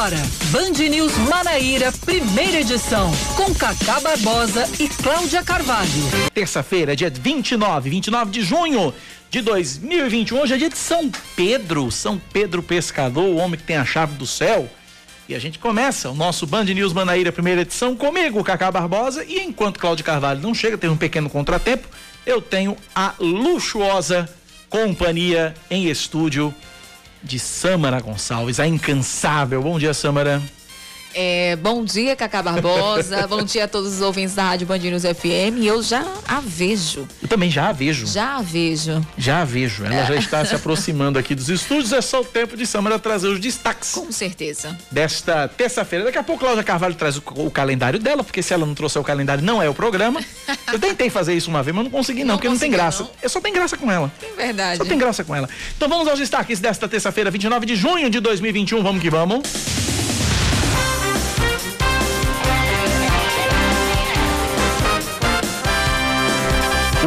agora, Band News Manaíra, primeira edição, com Cacá Barbosa e Cláudia Carvalho. Terça-feira, dia 29, 29 de junho de 2021. Hoje é dia de São Pedro, São Pedro Pescador, o homem que tem a chave do céu. E a gente começa o nosso Band News Manaíra, primeira edição, comigo, Cacá Barbosa. E enquanto Cláudio Carvalho não chega, tem um pequeno contratempo, eu tenho a luxuosa companhia em estúdio de Samara Gonçalves, a incansável. Bom dia, Samara. É, bom dia, Cacá Barbosa. bom dia a todos os ouvintes da Rádio Band News FM. Eu já a vejo. Eu também já a vejo. Já a vejo. Já a vejo. Ela é. já está se aproximando aqui dos estúdios. É só o tempo de Samara trazer os destaques. Com certeza. Desta terça-feira. Daqui a pouco Cláudia Carvalho traz o, o, calendário dela, porque se ela não trouxer o calendário, não é o programa. Eu tentei fazer isso uma vez, mas não consegui, não, não porque não tem graça. Não. Eu só tem graça com ela. É verdade. Só tem graça com ela. Então vamos aos destaques desta terça-feira, 29 de junho de 2021. Vamos que vamos.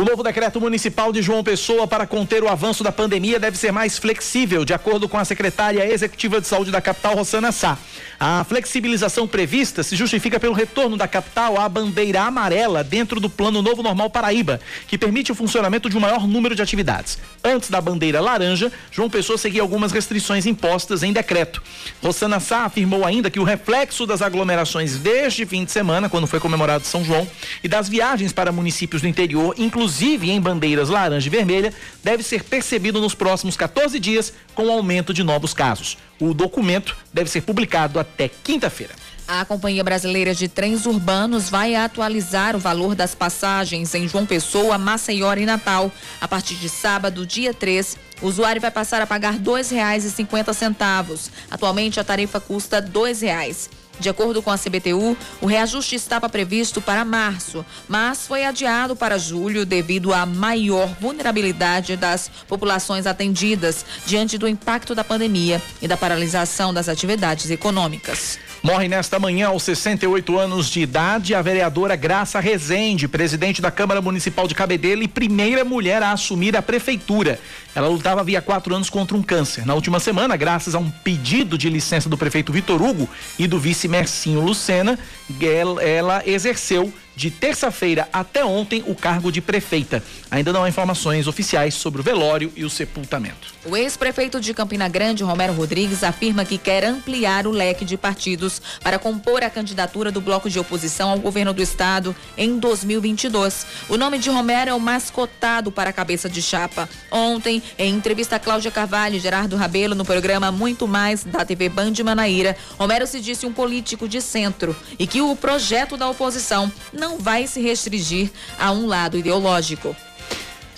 O novo decreto municipal de João Pessoa para conter o avanço da pandemia deve ser mais flexível, de acordo com a secretária executiva de saúde da capital, Rosana Sá. A flexibilização prevista se justifica pelo retorno da capital à bandeira amarela dentro do Plano Novo Normal Paraíba, que permite o funcionamento de um maior número de atividades. Antes da bandeira laranja, João Pessoa seguia algumas restrições impostas em decreto. Rosana Sá afirmou ainda que o reflexo das aglomerações deste fim de semana, quando foi comemorado São João, e das viagens para municípios do interior, inclusive inclusive em bandeiras laranja e vermelha, deve ser percebido nos próximos 14 dias com o aumento de novos casos. O documento deve ser publicado até quinta-feira. A Companhia Brasileira de Trens Urbanos vai atualizar o valor das passagens em João Pessoa, Maceió e Natal. A partir de sábado, dia 3, o usuário vai passar a pagar R$ 2,50. Atualmente a tarifa custa R$ 2,00. De acordo com a CBTU, o reajuste estava previsto para março, mas foi adiado para julho devido à maior vulnerabilidade das populações atendidas diante do impacto da pandemia e da paralisação das atividades econômicas. Morre nesta manhã, aos 68 anos de idade, a vereadora Graça Rezende, presidente da Câmara Municipal de Cabedelo e primeira mulher a assumir a prefeitura. Ela lutava havia quatro anos contra um câncer. Na última semana, graças a um pedido de licença do prefeito Vitor Hugo e do vice Mercinho Lucena, ela, ela exerceu de terça-feira até ontem o cargo de prefeita. Ainda não há informações oficiais sobre o velório e o sepultamento. O ex-prefeito de Campina Grande, Romero Rodrigues, afirma que quer ampliar o leque de partidos para compor a candidatura do bloco de oposição ao governo do estado em 2022. O nome de Romero é o mais cotado para a cabeça de chapa. Ontem, em entrevista a Cláudia Carvalho e Gerardo Rabelo no programa Muito Mais da TV Band Manaíra, Romero se disse um político de centro e que o projeto da oposição não vai se restringir a um lado ideológico.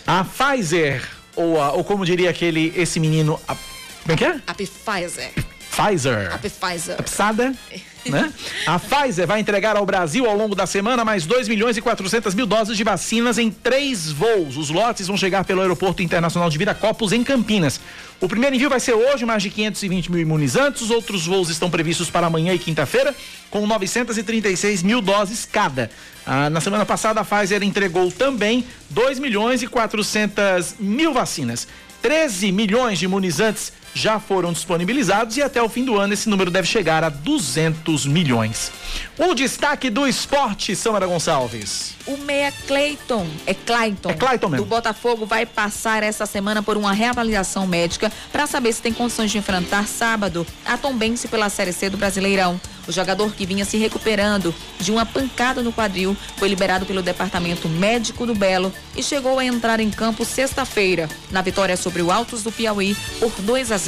A Pfizer, ou, a, ou como diria aquele, esse menino, a, como é que é? A Pfizer. Pfizer. A Pfizer. A Psada. né? A Pfizer vai entregar ao Brasil ao longo da semana mais 2 milhões e 400 mil doses de vacinas em três voos. Os lotes vão chegar pelo Aeroporto Internacional de Viracopos, em Campinas. O primeiro envio vai ser hoje, mais de 520 mil imunizantes. Os outros voos estão previstos para amanhã e quinta-feira, com 936 mil doses cada. Ah, na semana passada, a Pfizer entregou também 2 milhões e 400 mil vacinas. 13 milhões de imunizantes já foram disponibilizados e até o fim do ano esse número deve chegar a 200 milhões. O destaque do esporte, Samara Gonçalves. O meia Clayton, é Clayton, é Clayton mesmo. do Botafogo vai passar essa semana por uma reavaliação médica para saber se tem condições de enfrentar sábado a Tombense pela Série C do Brasileirão. O jogador que vinha se recuperando de uma pancada no quadril foi liberado pelo departamento médico do Belo e chegou a entrar em campo sexta-feira na vitória sobre o Altos do Piauí por 2 a 0,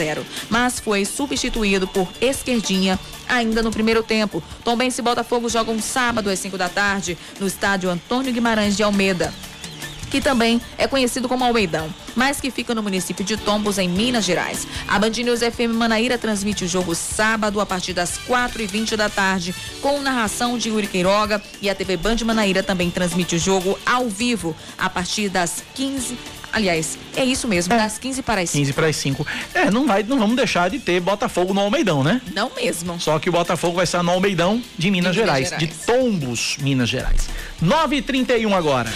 mas foi substituído por Esquerdinha ainda no primeiro tempo. Tombense e Botafogo jogam sábado às 5 da tarde no estádio Antônio Guimarães de Almeida que também é conhecido como Almeidão, mas que fica no município de Tombos, em Minas Gerais. A Band News FM Manaíra transmite o jogo sábado a partir das 4 e 20 da tarde, com narração de Yuri Queiroga e a TV Band Manaíra também transmite o jogo ao vivo a partir das 15 Aliás, é isso mesmo, é. das 15 para as 5. 15 para as 5. É, não, vai, não vamos deixar de ter Botafogo no Almeidão, né? Não mesmo. Só que o Botafogo vai estar no Almeidão de Minas, de Gerais, Minas Gerais, de Tombos, Minas Gerais. 9h31 agora.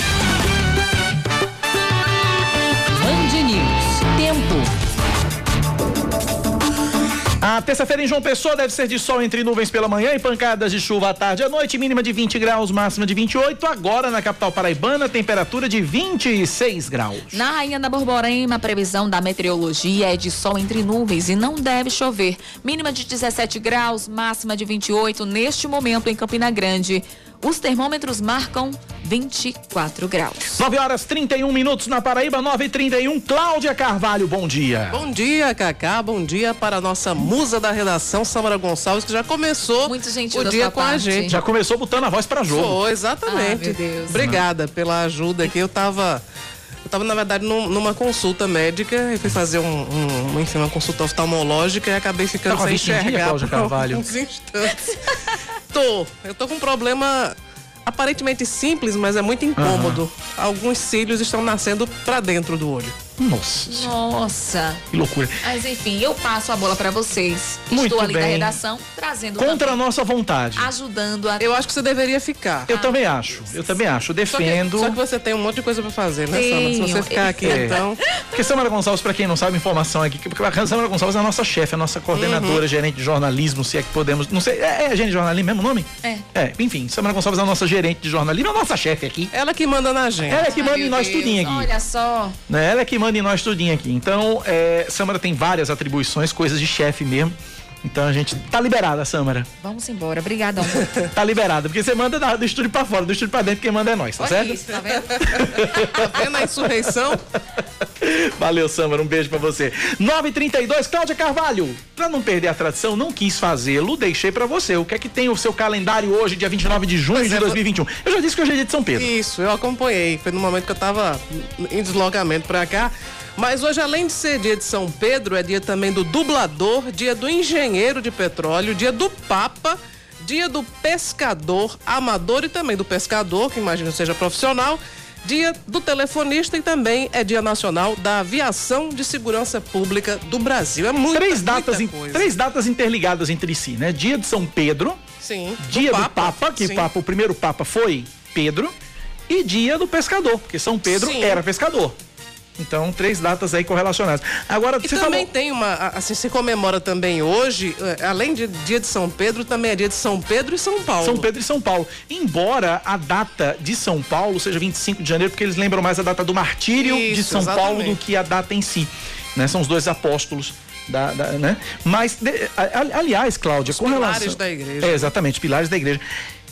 A terça-feira em João Pessoa deve ser de sol entre nuvens pela manhã e pancadas de chuva à tarde e à noite, mínima de 20 graus, máxima de 28. Agora na capital paraibana, temperatura de 26 graus. Na Rainha da Borborema, a previsão da meteorologia é de sol entre nuvens e não deve chover. Mínima de 17 graus, máxima de 28 neste momento em Campina Grande. Os termômetros marcam 24 graus. 9 horas 31 minutos na Paraíba, 9 e 31 Cláudia Carvalho, bom dia. Bom dia, Cacá. Bom dia para a nossa musa da redação, Samara Gonçalves, que já começou Muito o dia com a parte. gente. Já começou botando a voz pra jogo. Foi, exatamente. Ah, meu Deus. Obrigada pela ajuda aqui. Eu tava. Eu tava, na verdade, num- numa consulta médica e fui fazer um, um- enfim, uma consulta oftalmológica e acabei ficando Tá com a sem dia, enxergar Cláudia por alguns instantes. tô. Eu tô com um problema aparentemente simples, mas é muito incômodo. Alguns cílios estão nascendo pra dentro do olho. Nossa, Nossa. que loucura. Mas enfim, eu passo a bola para vocês. Muito Estou ali da bem. redação, trazendo Contra a nossa vontade. ajudando a Eu acho que você deveria ficar. Eu também acho, eu também acho. Só que, Defendo. só que você tem um monte de coisa pra fazer, né, Samara? Se você Tenho. ficar aqui, É. então. Porque Samara Gonçalves, pra quem não sabe, informação aqui, porque a Samara Gonçalves é a nossa chefe, a nossa coordenadora, gerente de jornalismo, se é que podemos. Não sei, é, é gerente de jornalismo mesmo o nome? É. É, enfim, Samara Gonçalves é a nossa gerente de jornalismo, é a nossa chefe aqui. Ela que manda na gente. Ela é que manda em nós Deus, tudinho aqui. Olha só. Ela é que manda em nós tudinho aqui. Então, é, Samara tem várias atribuições, coisas de chefe mesmo. Então a gente tá liberada, Samara. Vamos embora. Obrigadão. Tá liberada. Porque você manda da- do estúdio pra fora, do estúdio pra dentro, quem manda é nós, tá Olha certo? isso, tá vendo? Tá vendo a insurreição? Valeu, Samara. Um beijo pra você. 932, Cláudia Carvalho. Pra não perder a tradição, não quis fazê-lo, deixei pra você. O que é que tem o seu calendário hoje, dia 29 de junho Pois de é, 2021? Eu já disse que hoje é dia de São Pedro. Isso, eu acompanhei. Foi no momento que eu tava em deslocamento pra cá. Mas hoje, além de ser dia de São Pedro, é dia também do dublador, dia do engenheiro de petróleo, dia do Papa, dia do pescador amador e também do pescador, que imagino seja profissional, dia do telefonista e também é dia nacional da aviação de segurança pública do Brasil. É muito Três datas, in- coisa. três datas interligadas entre si, né? Dia de São Pedro, Sim. dia do Papa, que sim. Papa, o primeiro Papa foi Pedro, e dia do pescador, porque São Pedro Sim. era pescador. Então, três datas aí correlacionadas. Agora, E você também falou... tem uma, assim, se comemora também hoje, eh, além de dia de São Pedro, também é dia de São Pedro e São Paulo. São Pedro e São Paulo. Embora a data de São Paulo seja 25 de janeiro, porque eles lembram mais a data do martírio de Isso, São Paulo exatamente. do que a data em si. Né? São os dois apóstolos. Da, da- né? Mas, de- a- aliás, Cláudia, Os com pilares relação. da igreja. É, exatamente, pilares da igreja.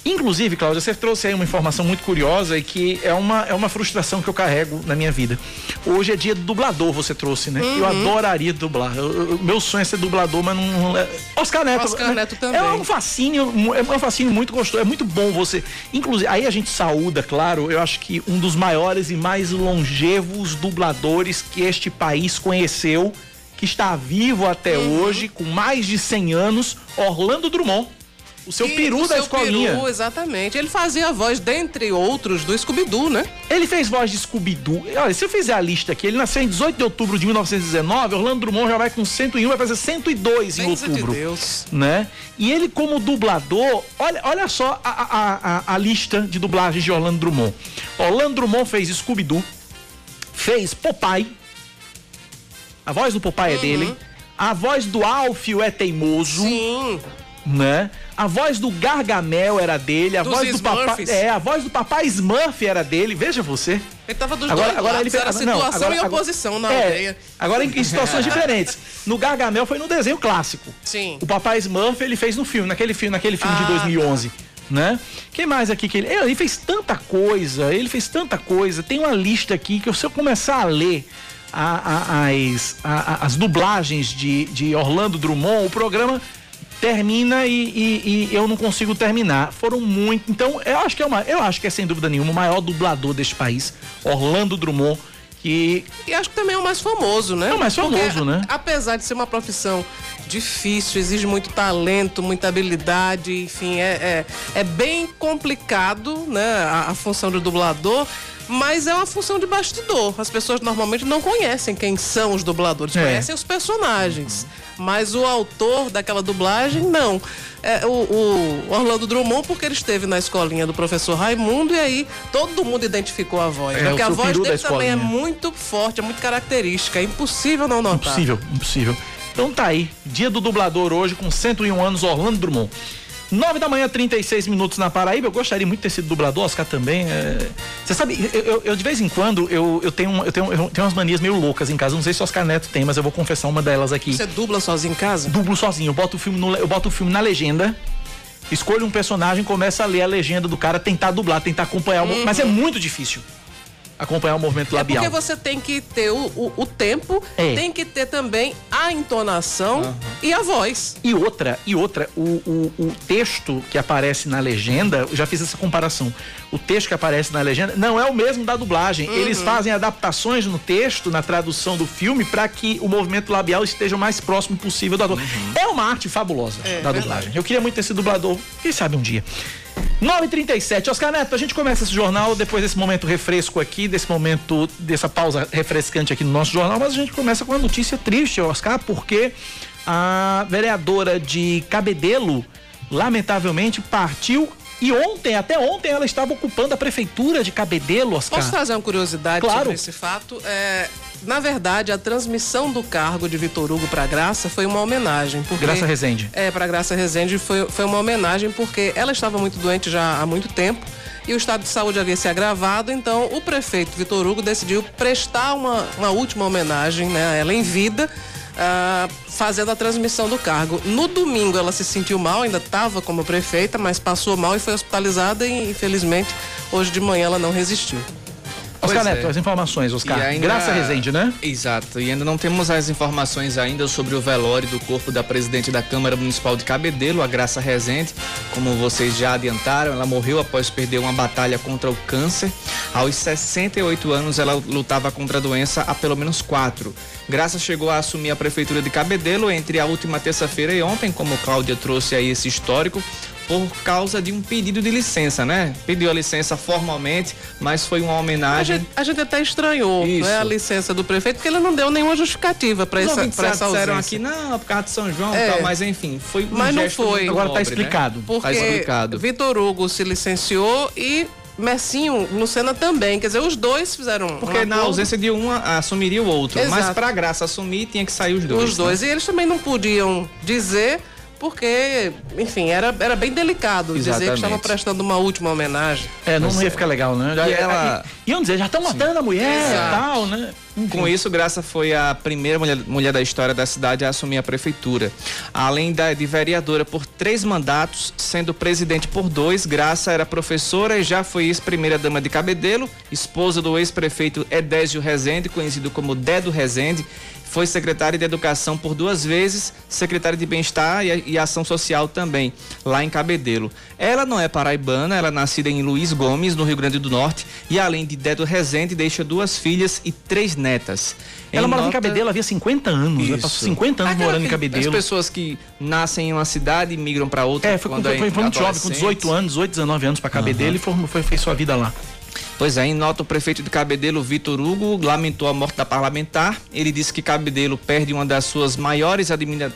Inclusive, Cláudia, você trouxe aí uma informação muito curiosa e que é uma, é uma frustração que eu carrego na minha vida. Hoje é dia do dublador, você trouxe, né? Eu Uhum. adoraria dublar. Eu- eu- meu sonho é ser dublador, mas não. é- Oscar Neto. Oscar né? Neto também. É um fascínio, é um fascínio muito gostoso. É muito bom você. Inclusive, aí a gente saúda, claro, eu acho que um dos maiores e mais longevos dubladores que este país conheceu, que está vivo até Uhum. hoje, com mais de 100 anos, Orlando Drummond. O seu E peru o da seu escolinha. Peru, exatamente. Ele fazia a voz, dentre outros, do Scooby-Doo, né? Ele fez voz de Scooby-Doo. Olha, se eu fizer a lista aqui, ele nasceu em 18 de outubro de 1919, Orlando Drummond já vai com 101, vai fazer 102 em Bênção de outubro. Deus. Né? E ele como dublador, olha, olha só a, a, a, a lista de dublagens de Orlando Drummond. Orlando Drummond fez Scooby-Doo, fez Popeye, a voz do Popeye é Uhum. dele, a voz do Alfio é teimoso, Sim. Né? A voz do Gargamel era dele, a Dos voz do papai, Smurfs. é, a voz do papai Smurf era dele. Veja você. Ele tava dos Agora, dois agora lados, ele era não, situação agora- e agora- oposição na é, aldeia. Agora em, em situações diferentes. No Gargamel foi no desenho clássico. Sim. O papai Smurf ele fez no filme, naquele filme, naquele filme de Ah, 2011. Né? Quem mais aqui que ele. Ele fez tanta coisa, ele fez tanta coisa. Tem uma lista aqui que se eu começar a ler a- a- as, a- a- as dublagens de, de Orlando Drummond, o programa termina e, e- e eu não consigo terminar. Foram muito. Então, eu acho que é uma. Eu acho que é sem dúvida nenhuma o maior dublador deste país, Orlando Drummond, que E acho que também é o mais famoso, né? É o mais Porque, famoso, né? Apesar de ser uma profissão difícil, exige muito talento, muita habilidade, enfim, é, é, é bem complicado, né? A, a função de dublador. Mas é uma função de bastidor. As pessoas normalmente não conhecem quem são os dubladores, É. conhecem os personagens. Mas o autor daquela dublagem, não. É, o, o Orlando Drummond, porque ele esteve na escolinha do professor Raimundo, e aí todo mundo identificou a voz. É, né? Porque a voz dele também é muito forte, é muito característica. É impossível não notar. Impossível, impossível. Então tá aí, dia do dublador hoje com 101 anos, Orlando Drummond. 9 da manhã, 36 minutos na Paraíba. Eu gostaria muito de ter sido dublador, Oscar também. É... Você sabe, eu, eu, eu, de vez em quando eu, eu, tenho, eu, tenho, eu tenho umas manias meio loucas em casa. Não sei se o Oscar Neto tem, mas eu vou confessar uma delas aqui. Você dubla sozinho em casa? Dublo sozinho. Eu boto o filme, no, eu boto o filme na legenda. Escolho um personagem, começo a ler a legenda do cara, tentar dublar, tentar acompanhar. Uhum. Mas é muito difícil acompanhar o movimento labial. É porque você tem que ter o, o, o tempo, é. tem que ter também a entonação uhum. e a voz. E outra, e outra, o, o, o texto que aparece na legenda, eu já fiz essa comparação. O texto que aparece na legenda não é o mesmo da dublagem. Uhum. Eles fazem adaptações no texto, na tradução do filme, para que o movimento labial esteja o mais próximo possível do ator. Uhum. É uma arte fabulosa é, da dublagem. Verdade. Eu queria muito ter sido dublador, quem sabe um dia. 9h37. Oscar Neto, a gente começa esse jornal depois desse momento refresco aqui, desse momento, dessa pausa refrescante aqui no nosso jornal, mas a gente começa com uma notícia triste, Oscar, porque a vereadora de Cabedelo, lamentavelmente, partiu e ontem, até ontem, ela estava ocupando a prefeitura de Cabedelo, Oscar. Posso trazer uma curiosidade claro. sobre esse fato? É, na verdade, a transmissão do cargo de Vitor Hugo para Graça foi uma homenagem. Porque, Graça Rezende. É, para Graça Rezende foi, foi uma homenagem porque ela estava muito doente já há muito tempo e o estado de saúde havia se agravado, então o prefeito Vitor Hugo decidiu prestar uma, uma última homenagem né, a ela em vida. Uh, fazendo a transmissão do cargo. No domingo ela se sentiu mal, ainda estava como prefeita, mas passou mal e foi hospitalizada e infelizmente hoje de manhã ela não resistiu. Oscar Neto, é. as informações, Oscar. Ainda... Graça Rezende, né? Exato. E ainda não temos as informações ainda sobre o velório do corpo da presidente da Câmara Municipal de Cabedelo, a Graça Rezende. Como vocês já adiantaram, ela morreu após perder uma batalha contra o câncer. Aos 68 anos, ela lutava contra a doença há pelo menos quatro. Graça chegou a assumir a prefeitura de Cabedelo entre a última terça-feira e ontem, como Cláudia trouxe aí esse histórico por causa de um pedido de licença, né? Pediu a licença formalmente, mas foi uma homenagem. A gente, a gente até estranhou né, a licença do prefeito, porque ele não deu nenhuma justificativa para essa, pra essa ausência. aqui, não, por causa de São João é. tal, mas enfim, foi um Mas não foi. Agora está explicado. Né? Porque tá explicado. Vitor Hugo se licenciou e Messinho, Lucena também. Quer dizer, os dois fizeram. Porque na ausência de um assumiria o outro. Exato. Mas para graça assumir, tinha que sair os dois. Os dois. Né? E eles também não podiam dizer porque, enfim, era, era bem delicado Exatamente. dizer que estavam prestando uma última homenagem. É, não, não ia ficar legal, né? Já, e ela... Iam dizer, já estão matando a mulher e tal, né? Com isso, Graça foi a primeira mulher, mulher, da história da cidade a assumir a prefeitura. Além da, de vereadora por três mandatos, sendo presidente por dois, Graça era professora e já foi ex-primeira-dama de Cabedelo, esposa do ex-prefeito Edésio Rezende, conhecido como Dedo Rezende, foi secretária de Educação por duas vezes, secretária de Bem-Estar e, Ação Social também, lá em Cabedelo. Ela não é paraibana, ela é nascida em Luiz Gomes, no Rio Grande do Norte, e além de Dedo Rezende, deixa duas filhas e três netas. Ela morava nota... em Cabedelo havia 50 anos, né? Passou 50 anos Aquela morando em Cabedelo. As pessoas que nascem em uma cidade e migram para outra. É, foi, foi, foi, foi muito jovem, com 18 anos, 18, 19 anos para Cabedelo uhum. e foi, foi, fez sua vida lá. Pois é, em nota o prefeito de Cabedelo, Vitor Hugo, lamentou a morte da parlamentar. Ele disse que Cabedelo perde uma das suas maiores admira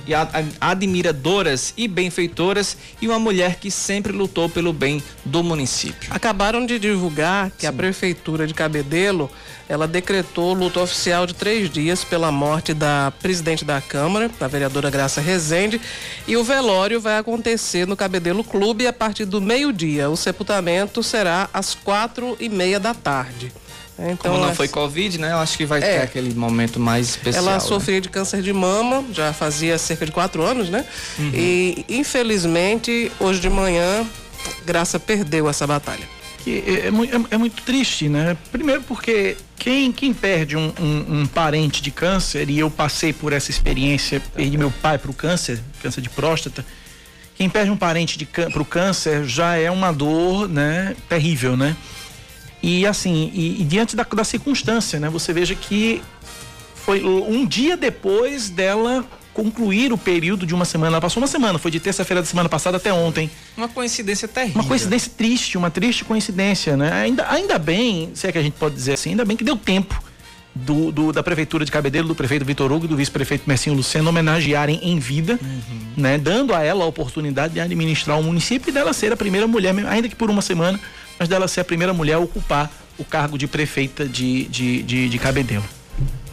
admiradoras e benfeitoras e uma mulher que sempre lutou pelo bem do município. Acabaram de divulgar que Sim. a prefeitura de Cabedelo ela decretou luto oficial de três dias pela morte da presidente da Câmara, a vereadora Graça Rezende, e o velório vai acontecer no Cabedelo Clube a partir do meio-dia. O sepultamento será às quatro e meia da tarde. Então, Como não foi Covid, né? Eu acho que vai é, ter aquele momento mais especial. Ela né? sofria de câncer de mama, já fazia cerca de quatro anos, né? Uhum. E infelizmente, hoje de manhã, Graça perdeu essa batalha que é, é, é, é, muito triste, né? Primeiro porque quem, quem perde um, um, um, parente de câncer, e eu passei por essa experiência, perdi meu pai para o câncer, câncer de próstata, quem perde um parente para o câncer já é uma dor, né? Terrível, né? E assim, e, e diante da, da circunstância, né? Você veja que foi um dia depois dela concluir o período de uma semana. Ela passou uma semana, foi de terça-feira da semana passada até ontem. Uma coincidência terrível. Uma coincidência triste, uma triste coincidência, né? Ainda, ainda bem, se é que a gente pode dizer assim, ainda bem que deu tempo do, do da prefeitura de Cabedelo, do prefeito Vitor Hugo e do vice-prefeito Mercinho Luceno homenagearem em vida, uhum. né? Dando a ela a oportunidade de administrar o município e dela ser a primeira mulher, ainda que por uma semana, mas dela ser a primeira mulher a ocupar o cargo de prefeita de, de, de, de Cabedelo.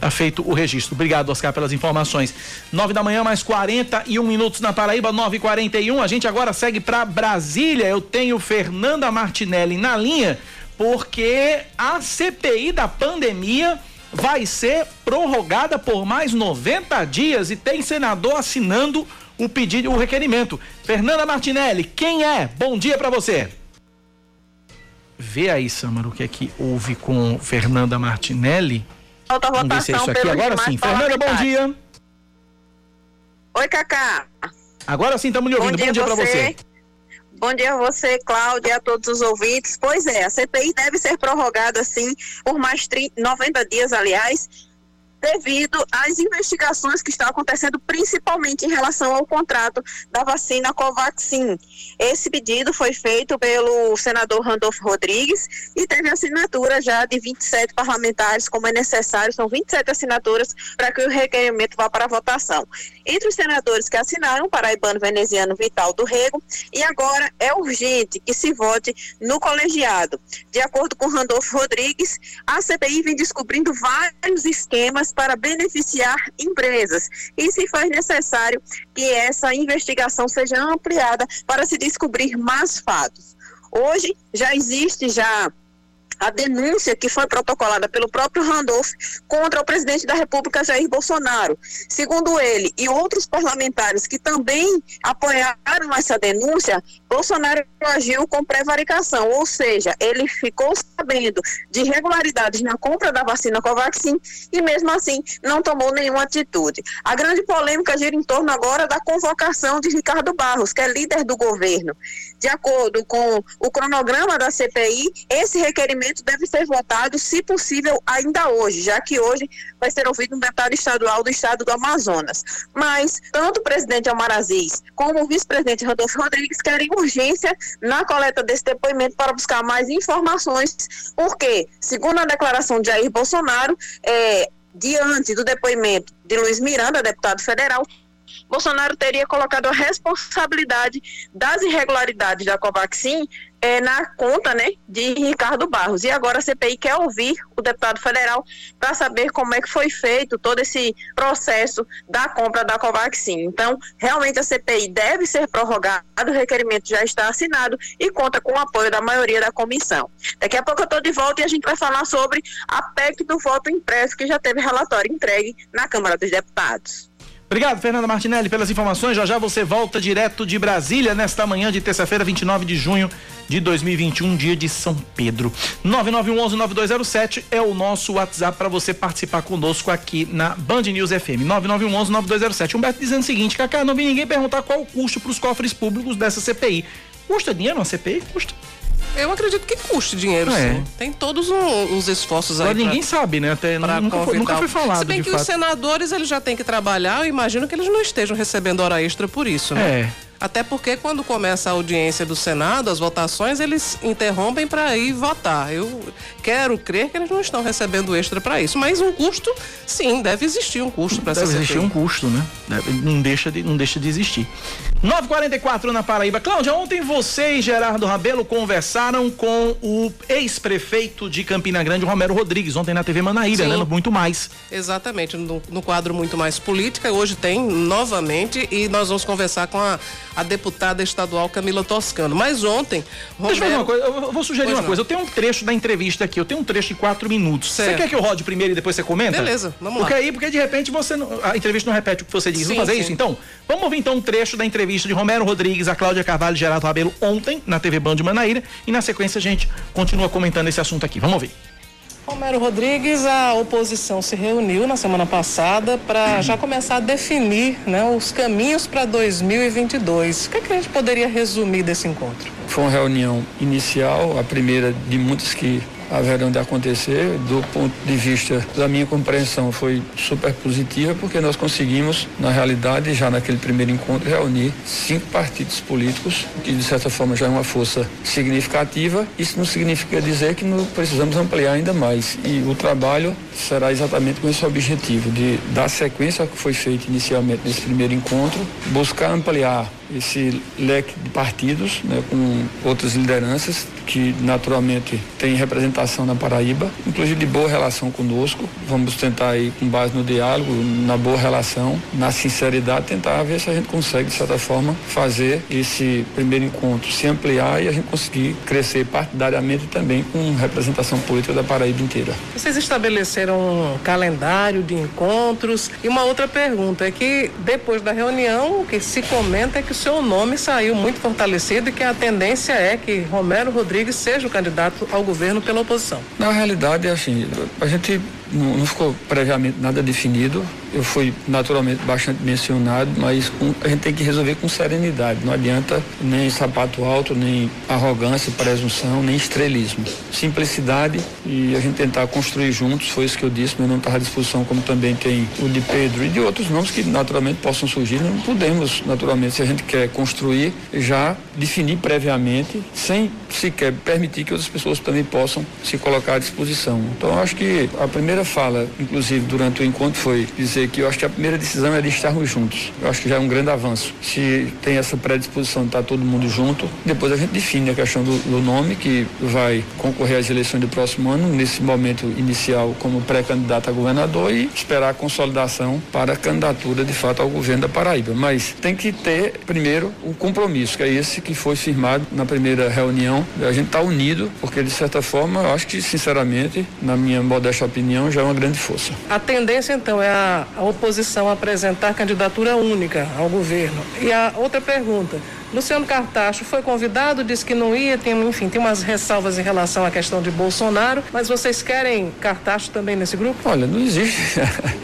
Tá feito o registro. Obrigado, Oscar, pelas informações. 9 da manhã, mais 41 minutos na Paraíba, 9 h 41 A gente agora segue para Brasília. Eu tenho Fernanda Martinelli na linha, porque a CPI da pandemia vai ser prorrogada por mais 90 dias e tem senador assinando o pedido, o requerimento. Fernanda Martinelli, quem é? Bom dia para você. Vê aí, Samara, o que é que houve com Fernanda Martinelli. Falta Vamos ver se é isso aqui. Agora sim. Fernanda, bom dia. Oi, Cacá. Agora sim, estamos lhe ouvindo. Bom dia, dia para você. Bom dia a você, Cláudia, a todos os ouvintes. Pois é, a CPI deve ser prorrogada, sim, por mais 30, 90 dias, aliás, devido às investigações que estão acontecendo, principalmente em relação ao contrato da vacina Covaxin. Esse pedido foi feito pelo senador Randolfo Rodrigues e teve assinatura já de 27 parlamentares, como é necessário, são 27 assinaturas para que o requerimento vá para votação. Entre os senadores que assinaram, paraibano veneziano Vital do Rego, e agora é urgente que se vote no colegiado. De acordo com Randolfo Rodrigues, a CPI vem descobrindo vários esquemas para beneficiar empresas e se faz necessário que essa investigação seja ampliada para se descobrir mais fatos. Hoje já existe já a denúncia que foi protocolada pelo próprio Randolph contra o presidente da República, Jair Bolsonaro. Segundo ele e outros parlamentares que também apoiaram essa denúncia, Bolsonaro agiu com prevaricação, ou seja, ele ficou sabendo de irregularidades na compra da vacina Covaxin e mesmo assim não tomou nenhuma atitude. A grande polêmica gira em torno agora da convocação de Ricardo Barros, que é líder do governo. De acordo com o cronograma da CPI, esse requerimento deve ser votado, se possível, ainda hoje, já que hoje vai ser ouvido um deputado estadual do estado do Amazonas. Mas tanto o presidente Almar Aziz como o vice-presidente Rodolfo Rodrigues querem urgência na coleta desse depoimento para buscar mais informações, porque, segundo a declaração de Jair Bolsonaro, é, diante do depoimento de Luiz Miranda, deputado federal, Bolsonaro teria colocado a responsabilidade das irregularidades da Covaxin é, na conta né, de Ricardo Barros. E agora a CPI quer ouvir o deputado federal para saber como é que foi feito todo esse processo da compra da Covaxin. Então, realmente a CPI deve ser prorrogada, o requerimento já está assinado e conta com o apoio da maioria da comissão. Daqui a pouco eu estou de volta e a gente vai falar sobre a PEC do voto impresso, que já teve relatório entregue na Câmara dos Deputados. Obrigado, Fernanda Martinelli, pelas informações. Já já você volta direto de Brasília nesta manhã de terça-feira, 29 de junho de 2021, dia de São Pedro. 9911-9207 é o nosso WhatsApp para você participar conosco aqui na Band News FM. 9911-9207. Humberto dizendo o seguinte, Cacá, não vi ninguém perguntar qual o custo para os cofres públicos dessa CPI. Custa dinheiro uma CPI? Custa. Eu acredito que custe dinheiro, é. sim. Tem todos um, os esforços aí. Mas ninguém sabe, né? Até nunca foi, nunca foi falado. Se bem que fato. os senadores eles já têm que trabalhar, eu imagino que eles não estejam recebendo hora extra por isso, né? É. Até porque quando começa a audiência do Senado, as votações, eles interrompem para ir votar. Eu quero crer que eles não estão recebendo extra para isso. Mas um custo, sim, deve existir um custo para essa Deve existir um custo, né? Não deixa de, não deixa de existir. 944 na Paraíba. Cláudia, ontem você e Gerardo Rabelo conversaram com o ex-prefeito de Campina Grande, Romero Rodrigues, ontem na TV Manaíra, né? Muito Mais. Exatamente, no, no quadro Muito Mais Política, hoje tem novamente e nós vamos conversar com a a deputada estadual Camila Toscano. Mas ontem, Romero... Deixa eu uma coisa, eu vou sugerir pois uma não. coisa. Eu tenho um trecho da entrevista aqui, eu tenho um trecho de quatro minutos. Certo. Você quer que eu rode primeiro e depois você comenta? Beleza, vamos porque lá. Aí, porque de repente você não, a entrevista não repete o que você diz. Sim, vamos fazer sim. isso então? Vamos ouvir então um trecho da entrevista de Romero Rodrigues, a Cláudia Carvalho e Geraldo Rabelo ontem na TV Band de Manaíra e na sequência a gente continua comentando esse assunto aqui. Vamos ouvir. Romero Rodrigues, a oposição se reuniu na semana passada para já começar a definir né, os caminhos para 2022. O que, é que a gente poderia resumir desse encontro? Foi uma reunião inicial, a primeira de muitas que haverão de acontecer. Do ponto de vista da minha compreensão, foi super positiva, porque nós conseguimos, na realidade, já naquele primeiro encontro, reunir cinco partidos políticos, que de certa forma já é uma força significativa. Isso não significa dizer que não precisamos ampliar ainda mais. E o trabalho será exatamente com esse objetivo, de dar sequência ao que foi feito inicialmente nesse primeiro encontro, buscar ampliar esse leque de partidos, né, com outras lideranças que naturalmente têm representação na Paraíba, inclusive de boa relação conosco. Vamos tentar aí, com base no diálogo, na boa relação, na sinceridade, tentar ver se a gente consegue, de certa forma, fazer esse primeiro encontro se ampliar e a gente conseguir crescer partidariamente também com representação política da Paraíba inteira. Vocês estabeleceram um calendário de encontros e uma outra pergunta é que depois da reunião o que se comenta é que seu nome saiu muito fortalecido e que a tendência é que Romero Rodrigues seja o candidato ao governo pela oposição. Na realidade, é assim, a gente não, não ficou previamente nada definido. Eu fui naturalmente bastante mencionado, mas com, a gente tem que resolver com serenidade. Não adianta nem sapato alto, nem arrogância, presunção, nem estrelismo. Simplicidade e a gente tentar construir juntos, foi isso que eu disse, meu nome está à disposição, como também tem o de Pedro e de outros nomes que naturalmente possam surgir. Não podemos, naturalmente, se a gente quer construir, já definir previamente, sem sequer permitir que outras pessoas também possam se colocar à disposição. Então, acho que a primeira fala, inclusive durante o encontro, foi dizer que eu acho que a primeira decisão é de estarmos juntos. Eu acho que já é um grande avanço. Se tem essa predisposição de estar todo mundo junto, depois a gente define a questão do, do nome que vai concorrer às eleições do próximo ano, nesse momento inicial como pré-candidato a governador e esperar a consolidação para a candidatura de fato ao governo da Paraíba. Mas tem que ter primeiro o compromisso, que é esse que foi firmado na primeira reunião. A gente está unido, porque de certa forma, eu acho que sinceramente, na minha modesta opinião, já é uma grande força. A tendência então é a, a oposição apresentar candidatura única ao governo. E a outra pergunta, Luciano Cartacho foi convidado, disse que não ia, tem, enfim, tem umas ressalvas em relação à questão de Bolsonaro, mas vocês querem Cartacho também nesse grupo? Olha, não existe.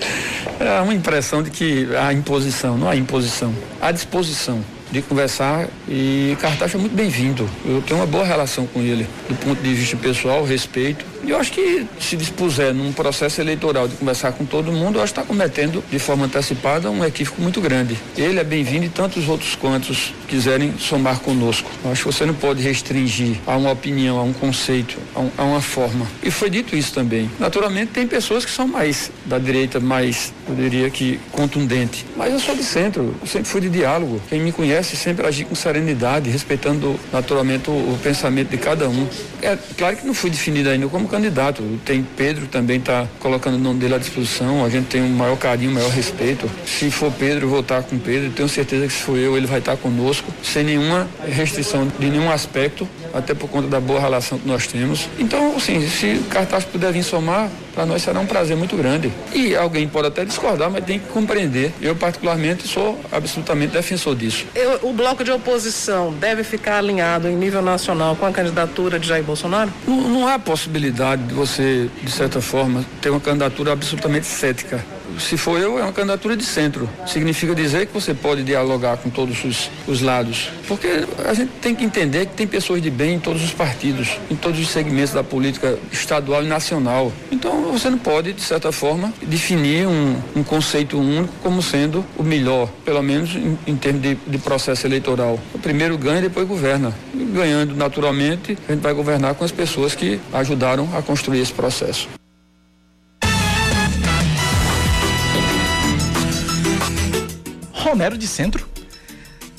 é uma impressão de que há imposição, não há imposição, há disposição de conversar e Cartacho é muito bem-vindo. Eu tenho uma boa relação com ele, do ponto de vista pessoal, respeito. E eu acho que se dispuser num processo eleitoral de conversar com todo mundo, eu acho que está cometendo de forma antecipada um equívoco muito grande. Ele é bem-vindo e tantos outros quantos quiserem somar conosco. Eu acho que você não pode restringir a uma opinião, a um conceito, a, um, a uma forma. E foi dito isso também. Naturalmente tem pessoas que são mais da direita, mais, eu diria que contundente. Mas eu sou de centro, eu sempre fui de diálogo. Quem me conhece sempre agi com serenidade, respeitando naturalmente o, o pensamento de cada um. É claro que não fui definido ainda como candidato. Tem Pedro também está colocando o nome dele à disposição. A gente tem um maior carinho, maior respeito. Se for Pedro, vou estar com Pedro. Tenho certeza que se for eu, ele vai estar conosco, sem nenhuma restrição de nenhum aspecto, até por conta da boa relação que nós temos. Então, assim, se o cartaz puder vir somar, para nós será um prazer muito grande. E alguém pode até discordar, mas tem que compreender. Eu, particularmente, sou absolutamente defensor disso. Eu, o bloco de oposição deve ficar alinhado em nível nacional com a candidatura de Jair Bolsonaro? Não, não há possibilidade de você, de certa forma, ter uma candidatura absolutamente cética se for eu, é uma candidatura de centro. Significa dizer que você pode dialogar com todos os, os lados. Porque a gente tem que entender que tem pessoas de bem em todos os partidos, em todos os segmentos da política estadual e nacional. Então você não pode, de certa forma, definir um, um conceito único como sendo o melhor, pelo menos em, em termos de, de processo eleitoral. O primeiro ganha e depois governa. E ganhando naturalmente, a gente vai governar com as pessoas que ajudaram a construir esse processo. Romero de Centro?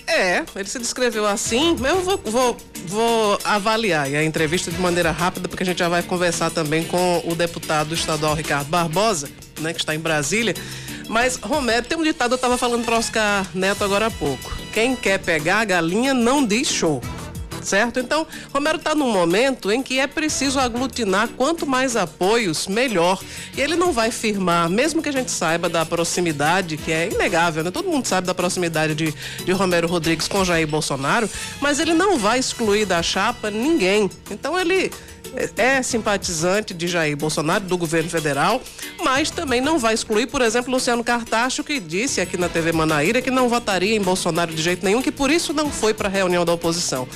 É, ele se descreveu assim, mas eu vou, vou, vou avaliar a entrevista de maneira rápida, porque a gente já vai conversar também com o deputado estadual Ricardo Barbosa, né, que está em Brasília. Mas, Romero, tem um ditado, eu estava falando para Oscar Neto agora há pouco. Quem quer pegar a galinha não diz show certo? Então, Romero está num momento em que é preciso aglutinar quanto mais apoios, melhor. E ele não vai firmar, mesmo que a gente saiba da proximidade, que é inegável, né? Todo mundo sabe da proximidade de, de Romero Rodrigues com Jair Bolsonaro, mas ele não vai excluir da chapa ninguém. Então, ele é simpatizante de Jair Bolsonaro, do governo federal, mas também não vai excluir, por exemplo, Luciano Cartacho, que disse aqui na TV Manaíra que não votaria em Bolsonaro de jeito nenhum, que por isso não foi para a reunião da oposição.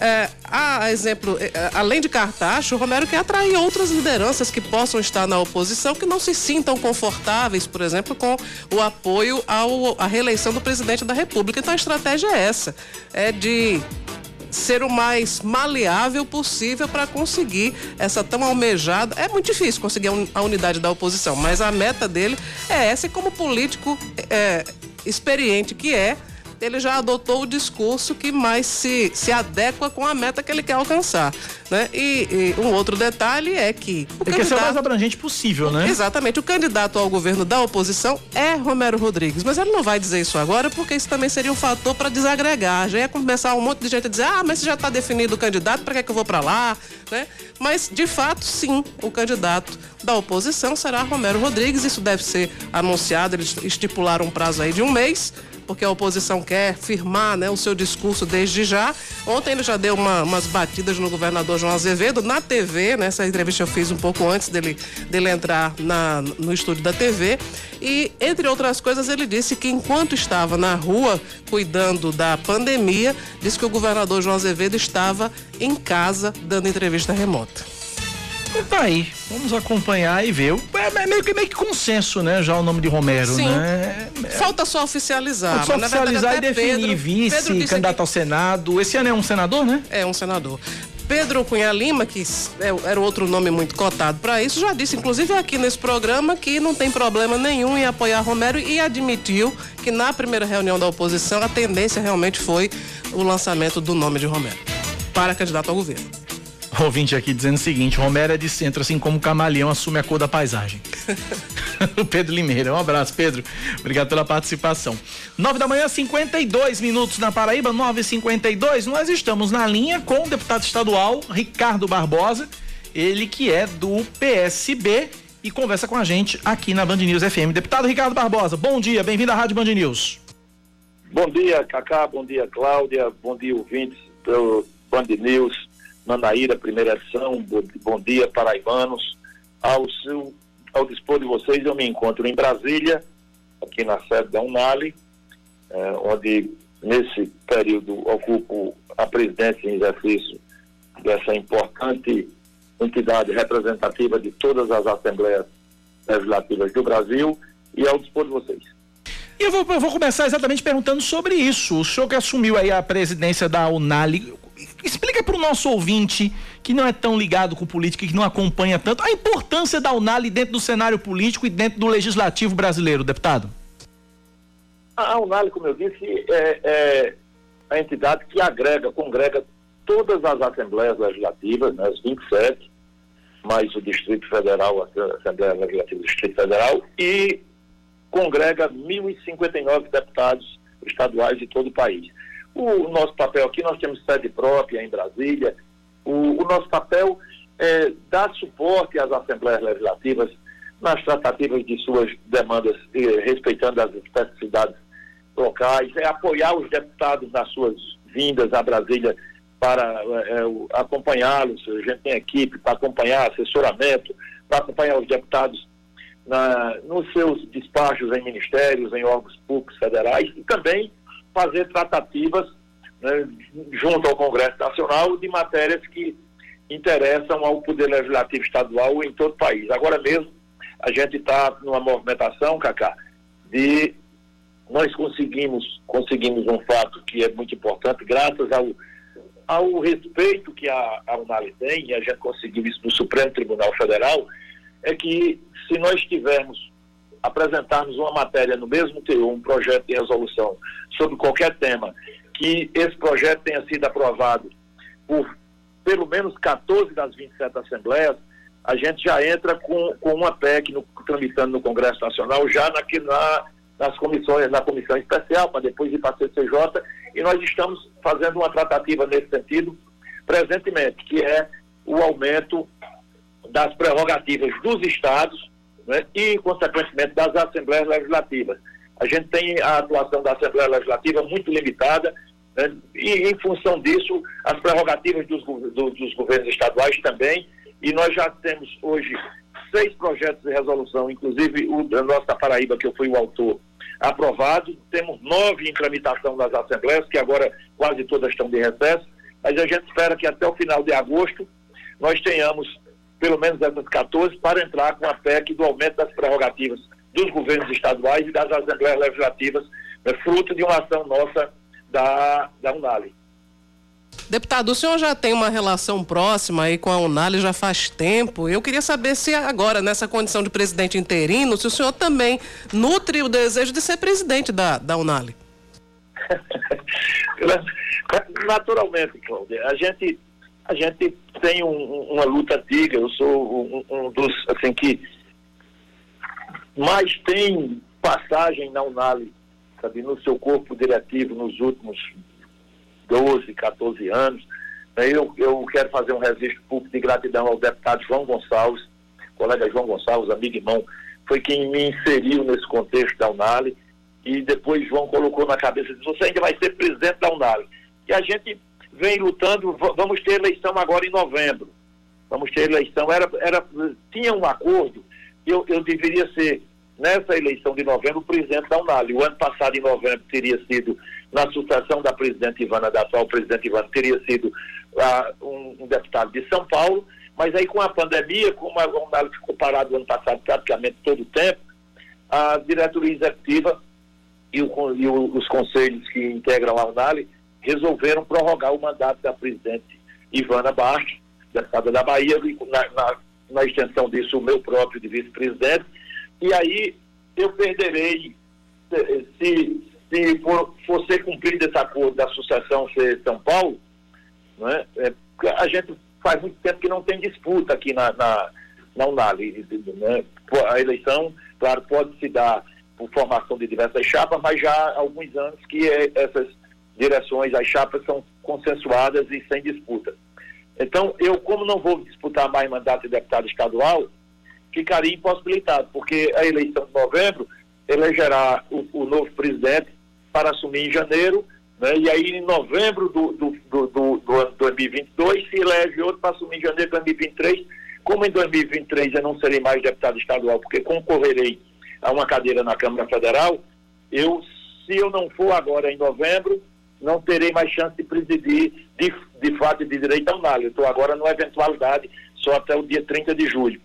É, a exemplo, é, é, além de Cartacho, o Romero quer atrair outras lideranças que possam estar na oposição, que não se sintam confortáveis, por exemplo, com o apoio ao, à reeleição do presidente da República. Então a estratégia é essa, é de ser o mais maleável possível para conseguir essa tão almejada. É muito difícil conseguir a unidade da oposição, mas a meta dele é essa, e como político é, experiente que é, ele já adotou o discurso que mais se, se adequa com a meta que ele quer alcançar. Né? E, e um outro detalhe é que. O Tem que ser o mais abrangente possível, né? Exatamente. O candidato ao governo da oposição é Romero Rodrigues. Mas ele não vai dizer isso agora, porque isso também seria um fator para desagregar. Já ia começar um monte de gente a dizer: ah, mas já está definido o candidato, para que, é que eu vou para lá? Né? Mas, de fato, sim, o candidato da oposição será Romero Rodrigues. Isso deve ser anunciado. Eles estipularam um prazo aí de um mês porque a oposição quer firmar né, o seu discurso desde já. Ontem ele já deu uma, umas batidas no governador João Azevedo na TV, né? Essa entrevista eu fiz um pouco antes dele, dele entrar na, no estúdio da TV. E, entre outras coisas, ele disse que enquanto estava na rua cuidando da pandemia, disse que o governador João Azevedo estava em casa dando entrevista remota. Tá aí, vamos acompanhar e ver. É, é meio que, meio que consenso, né? Já o nome de Romero, Sim. né? Falta só oficializar. Falta só oficializar verdade, e definir Pedro, vice, Pedro candidato que... ao Senado. Esse ano é um senador, né? É, um senador. Pedro Cunha Lima, que é, era outro nome muito cotado para isso, já disse, inclusive aqui nesse programa, que não tem problema nenhum em apoiar Romero e admitiu que na primeira reunião da oposição a tendência realmente foi o lançamento do nome de Romero para candidato ao governo. Ouvinte aqui dizendo o seguinte: Romero é de centro, assim como o camaleão assume a cor da paisagem. o Pedro Limeira. Um abraço, Pedro. Obrigado pela participação. Nove da manhã, 52 minutos na Paraíba, 9h52. Nós estamos na linha com o deputado estadual Ricardo Barbosa, ele que é do PSB e conversa com a gente aqui na Band News FM. Deputado Ricardo Barbosa, bom dia, bem-vindo à Rádio Band News. Bom dia, Cacá, bom dia, Cláudia, bom dia, ouvintes do Band News. Manaíra, primeira edição, bom dia, paraibanos. Ao, seu, ao dispor de vocês, eu me encontro em Brasília, aqui na sede da Unali, eh, onde nesse período ocupo a presidência em exercício dessa importante entidade representativa de todas as assembleias legislativas do Brasil e ao dispor de vocês. E eu vou, eu vou começar exatamente perguntando sobre isso. O senhor que assumiu aí a presidência da Unali, explica para o nosso ouvinte que não é tão ligado com política, que não acompanha tanto, a importância da Unali dentro do cenário político e dentro do legislativo brasileiro, deputado. A Unali, como eu disse, é, é a entidade que agrega, congrega todas as assembleias legislativas, né, as 27, mais o Distrito Federal, a Assembleia Legislativa do Distrito Federal, e congrega 1.059 deputados estaduais de todo o país. O, nosso papel aqui, nós temos sede própria em Brasília. O, o nosso papel é dar suporte às assembleias legislativas nas tratativas de suas demandas, eh, respeitando as especificidades locais, é apoiar os deputados nas suas vindas a Brasília para é, acompanhá-los. A gente tem equipe para acompanhar assessoramento, para acompanhar os deputados na, nos seus despachos em ministérios, em órgãos públicos federais e também fazer tratativas né, junto ao Congresso Nacional de matérias que interessam ao Poder Legislativo Estadual em todo o país. Agora mesmo, a gente está numa movimentação, Cacá, de nós conseguimos, conseguimos um fato que é muito importante, graças ao, ao respeito que a, a Unali tem, e a gente conseguiu isso no Supremo Tribunal Federal, é que se nós tivermos apresentarmos uma matéria no mesmo teor, um projeto de resolução sobre qualquer tema, que esse projeto tenha sido aprovado por pelo menos 14 das 27 assembleias, a gente já entra com, com uma PEC no, tramitando no Congresso Nacional, já na, na, nas comissões, na comissão especial, para depois ir para a CCJ, e nós estamos fazendo uma tratativa nesse sentido presentemente, que é o aumento das prerrogativas dos estados né, e, consequentemente, das assembleias legislativas. A gente tem a atuação da Assembleia Legislativa muito limitada, né, e, em função disso, as prerrogativas dos, do, dos governos estaduais também, e nós já temos hoje seis projetos de resolução, inclusive o da nossa Paraíba, que eu fui o autor, aprovado. Temos nove em tramitação das assembleias, que agora quase todas estão de recesso, mas a gente espera que até o final de agosto nós tenhamos pelo menos essas 14, para entrar com a PEC do aumento das prerrogativas dos governos estaduais e das assembleias legislativas, né, fruto de uma ação nossa da, da Unali. Deputado, o senhor já tem uma relação próxima aí com a Unali já faz tempo. Eu queria saber se agora, nessa condição de presidente interino, se o senhor também nutre o desejo de ser presidente da, da Unali. Naturalmente, Cláudia, a gente, a gente tem um, uma luta antiga, eu sou um, um, dos, assim, que mais tem passagem na Unali, sabe, no seu corpo diretivo nos últimos 12, 14 anos. Eu, eu quero fazer um registro público de gratidão ao deputado João Gonçalves, colega João Gonçalves, amigo irmão, foi quem me inseriu nesse contexto da Unali. E depois João colocou na cabeça, disse, você ainda vai ser presidente da Unali. E a gente vem lutando, vamos ter eleição agora em novembro. Vamos ter eleição, era, era, tinha um acordo, eu, eu deveria ser, nessa eleição de novembro, o presidente da Unali. O ano passado, em novembro, teria sido, na sucessão da presidente Ivana, da atual presidente Ivana, teria sido uh, um, um deputado de São Paulo, mas aí com a pandemia, como a Unali ficou parado o ano passado praticamente todo o tempo, a diretoria executiva e, o, e o, os conselhos que integram a Unali resolveram prorrogar o mandato da presidente Ivana Bart, deputada da Bahia, na, na, na extensão disso o meu próprio de vice-presidente, e aí eu perderei, se, se for, for ser cumprido esse acordo da sucessão ser São Paulo, né, é, a gente faz muito tempo que não tem disputa aqui na, na, na Unali. Né? A eleição, claro, pode se dar por formação de diversas chapas, mas já há alguns anos que é, essas direções, as chapas são consensuadas e sem disputa. Então, eu, como não vou disputar mais mandato de deputado estadual, ficaria impossibilitado, porque a eleição de novembro elegerá o, o novo presidente para assumir em janeiro, né, e aí em novembro do, do, do, do, do ano 2022 se elege outro para assumir em janeiro de 2023. Como em 2023 eu não serei mais deputado estadual, porque concorrerei a uma cadeira na Câmara Federal, eu, se eu não for agora em novembro, não terei mais chance de presidir de, de fato de direito ao NAL. Eu estou agora numa eventualidade só até o dia 30 de julho.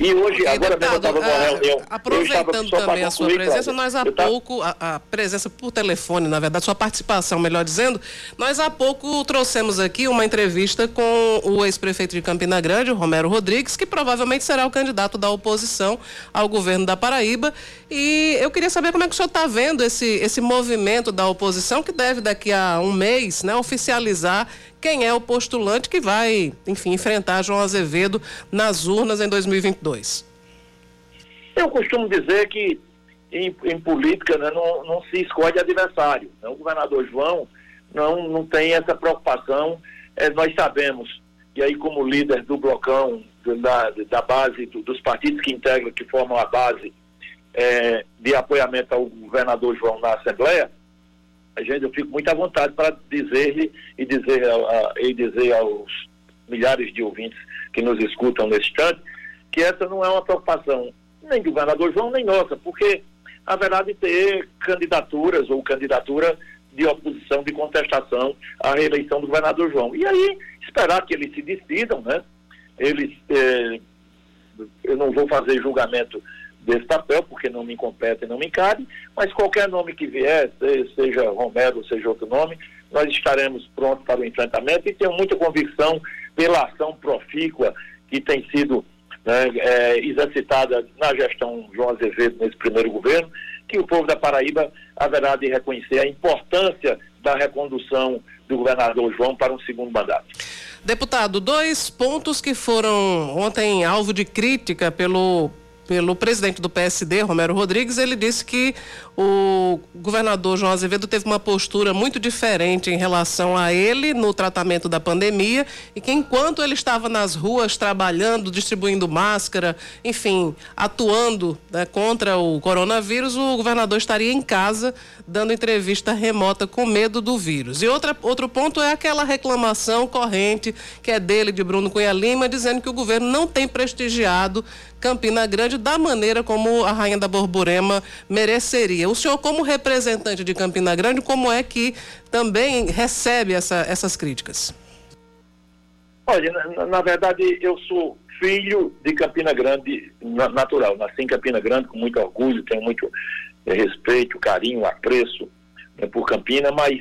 E hoje, okay, agora deputado, mesmo eu estava numa é, reunião. Aproveitando também a sua presença, nós há pouco, a, a, presença por telefone, na verdade, sua participação, melhor dizendo, nós há pouco trouxemos aqui uma entrevista com o ex-prefeito de Campina Grande, Romero Rodrigues, que provavelmente será o candidato da oposição ao governo da Paraíba. E eu queria saber como é que o senhor está vendo esse, esse movimento da oposição, que deve daqui a um mês né, oficializar quem é o postulante que vai, enfim, enfrentar João Azevedo nas urnas em 2022? Eu costumo dizer que em, em política né, não, não, se escolhe adversário. Né? O governador João não, não tem essa preocupação. É, nós sabemos, e aí como líder do blocão, da, da base, do, dos partidos que integram, que formam a base é, de apoiamento ao governador João na Assembleia, a gente, eu fico muito à vontade para dizer-lhe e dizer, a, e dizer aos milhares de ouvintes que nos escutam nesse instante que essa não é uma preocupação nem do governador João, nem nossa, porque haverá de ter candidaturas ou candidatura de oposição, de contestação à reeleição do governador João. E aí, esperar que eles se decidam, né? Eles, eh, eu não vou fazer julgamento desse papel, porque não me compete e não me cabe, mas qualquer nome que vier, seja Romero, seja outro nome, nós estaremos prontos para o enfrentamento e tenho muita convicção pela ação profícua que tem sido né, é, exercitada na gestão João Azevedo nesse primeiro governo, que o povo da Paraíba haverá de reconhecer a importância da recondução do governador João para um segundo mandato. Deputado, dois pontos que foram ontem alvo de crítica pelo pelo presidente do PSD, Romero Rodrigues, ele disse que o governador João Azevedo teve uma postura muito diferente em relação a ele no tratamento da pandemia e que enquanto ele estava nas ruas trabalhando, distribuindo máscara, enfim, atuando né, contra o coronavírus, o governador estaria em casa dando entrevista remota com medo do vírus. E outra, outro ponto é aquela reclamação corrente que é dele, de Bruno Cunha Lima, dizendo que o governo não tem prestigiado Campina Grande da maneira como a Rainha da Borborema mereceria. O senhor, como representante de Campina Grande, como é que também recebe essa, essas críticas? Olha, na, na, verdade, eu sou filho de Campina Grande natural. Nasci em Campina Grande com muito orgulho, tenho muito é, respeito, carinho, apreço é, por Campina, mas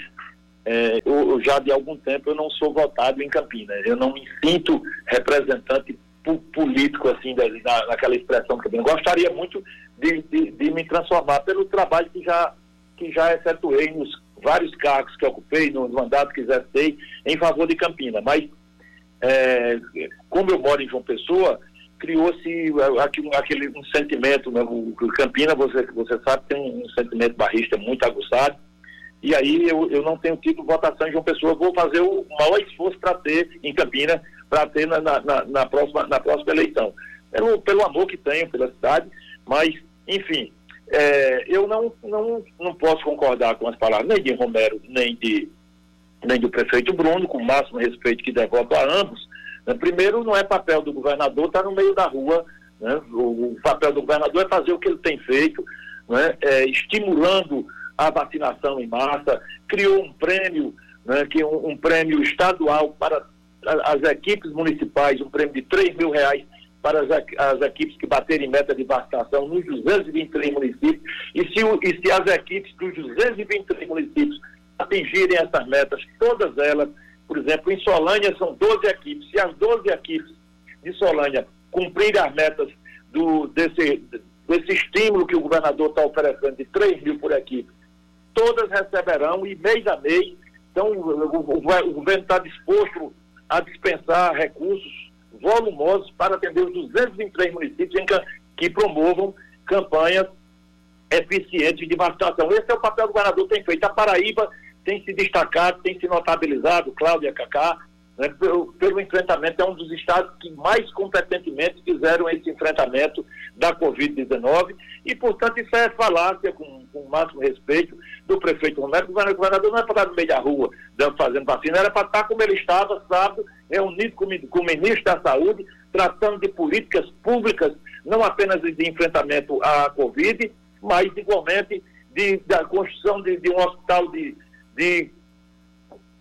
é, eu, já de algum tempo eu não sou votado em Campina. Eu não me sinto representante político, assim, da, naquela expressão que eu Gostaria muito de, de, de, me transformar pelo trabalho que já, que já efetuei nos vários cargos que ocupei, nos mandatos que exercei em favor de Campina. Mas, é, como eu moro em João Pessoa, criou-se aquele, aquele um sentimento, né? o Campina, você, você sabe, tem um sentimento barrista muito aguçado, e aí eu, eu não tenho tido votação em João Pessoa, vou fazer o maior esforço para ter em Campina, para ter na, na, na, próxima, na próxima eleição. Pelo, pelo amor que tenho pela cidade, mas, enfim, é, eu não, não, não posso concordar com as palavras nem de Romero, nem, de, nem do prefeito Bruno, com o máximo respeito que devoto a ambos. Né? Primeiro, não é papel do governador estar no meio da rua, né? o, o, papel do governador é fazer o que ele tem feito, né? é, estimulando a vacinação em massa, criou um prêmio, né? que é um, um prêmio estadual para as equipes municipais, um prêmio de 3 mil reais para as, as, equipes que baterem meta de vacinação nos 223 municípios. E se, e se as equipes dos 223 municípios atingirem essas metas, todas elas, por exemplo, em Solânia são 12 equipes. Se as 12 equipes de Solânia cumprirem as metas do, desse, desse estímulo que o governador está oferecendo de 3 mil por equipe, todas receberão e mês a mês. Então, o, o, o governo está disposto a dispensar recursos volumosos para atender os 223 municípios que promovam campanhas eficientes de vacinação. Esse é o papel do governador tem feito. A Paraíba tem se destacado, tem se notabilizado, Cláudia Cacá, né, pelo, pelo, enfrentamento, é um dos estados que mais competentemente fizeram esse enfrentamento da Covid-19 e, portanto, isso é falácia, com, com o máximo respeito, do prefeito Romero. O governador não é para estar no meio da rua fazendo vacina, era para estar como ele estava, sábado, reunido com, com o ministro da Saúde, tratando de políticas públicas, não apenas de enfrentamento à Covid, mas igualmente de, da construção de, de um hospital de, de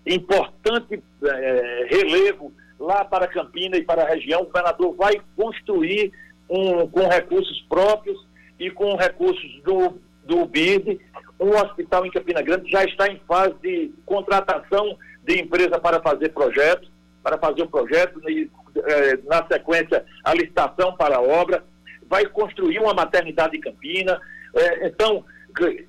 importante é, relevo lá para Campina e para a região. O governador vai construir um, com recursos próprios e com recursos do, do BID, um hospital em Campina Grande já está em fase de contratação de empresa para fazer projetos, para fazer o projeto, e, é, na sequência a licitação para a obra, vai construir uma maternidade em Campina, é, então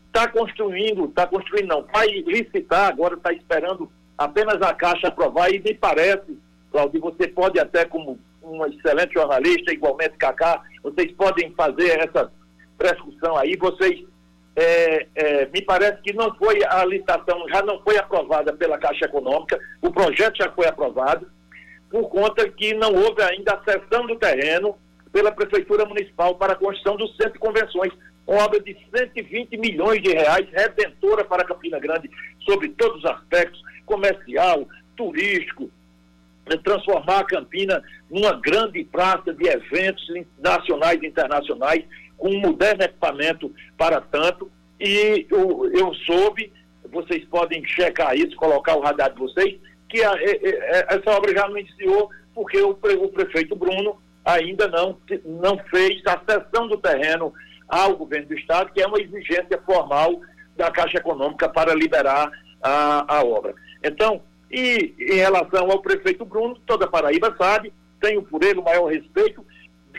está construindo, está construindo não, vai licitar, agora está esperando apenas a Caixa aprovar e me parece, Claudio, você pode até como um excelente jornalista, igualmente Cacá, vocês podem fazer essa prescrição aí, vocês é, é, me parece que não foi a licitação, já não foi aprovada pela Caixa Econômica, o projeto já foi aprovado, por conta que não houve ainda a cessão do terreno pela Prefeitura Municipal para a construção do Centro de Convenções, obra de 120 milhões de reais, redentora para Campina Grande, sobre todos os aspectos, comercial, turístico, transformar a Campina numa grande praça de eventos nacionais e internacionais, com um moderno equipamento para tanto. E eu, eu soube, vocês podem checar isso, colocar o radar de vocês, que a, a, a, essa obra já não iniciou porque o, o prefeito Bruno ainda não, não fez a cessão do terreno ao governo do Estado, que é uma exigência formal da Caixa Econômica para liberar a, a obra. Então, e em relação ao prefeito Bruno, toda Paraíba sabe, tenho por ele o maior respeito,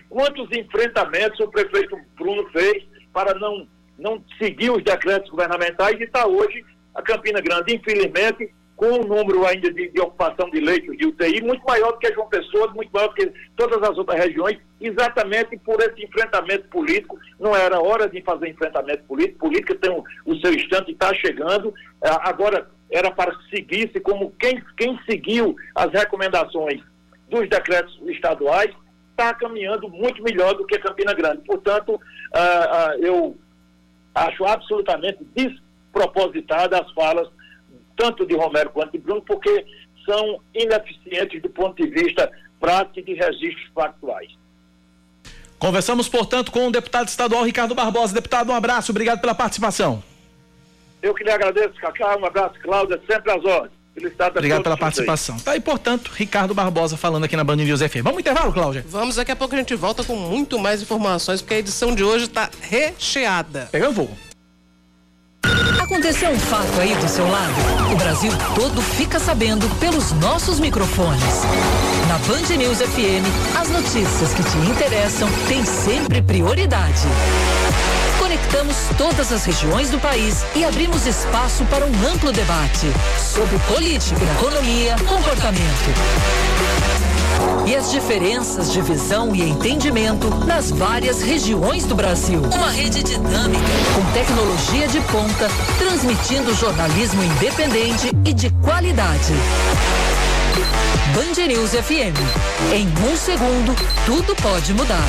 quantos enfrentamentos o prefeito Bruno fez para não, não seguir os decretos governamentais e está hoje a Campina Grande, infelizmente, com um número ainda de, de, ocupação de leitos de UTI muito maior do que a João Pessoa, muito maior do que todas as outras regiões, exatamente por esse enfrentamento político. Não era hora de fazer enfrentamento político, política tem o, o seu instante, está chegando. Agora, era para seguir-se como quem, quem seguiu as recomendações dos decretos estaduais está caminhando muito melhor do que Campina Grande. Portanto, uh, uh, eu acho absolutamente despropositada as falas tanto de Romero quanto de Bruno, porque são ineficientes do ponto de vista prático e de registros factuais. Conversamos, portanto, com o deputado estadual Ricardo Barbosa. Deputado, um abraço, obrigado pela participação. Eu que lhe agradeço, Cacá, um abraço, Cláudia, sempre às ordens. Obrigado pela participação. Tá aí, portanto, Ricardo Barbosa falando aqui na Band News FM. Vamos intervalo, Cláudia? Vamos, daqui a pouco a gente volta com muito mais informações, porque a edição de hoje está recheada. Pegando fogo. Aconteceu um fato aí do seu lado? O Brasil todo fica sabendo pelos nossos microfones. Na Band News FM, as notícias que te interessam têm sempre prioridade. Conectamos todas as regiões do país e abrimos espaço para um amplo debate sobre política, economia, comportamento. E as diferenças de visão e entendimento nas várias regiões do Brasil. Uma rede dinâmica, com tecnologia de ponta, transmitindo jornalismo independente e de qualidade. Band News FM. Em um segundo, tudo pode mudar.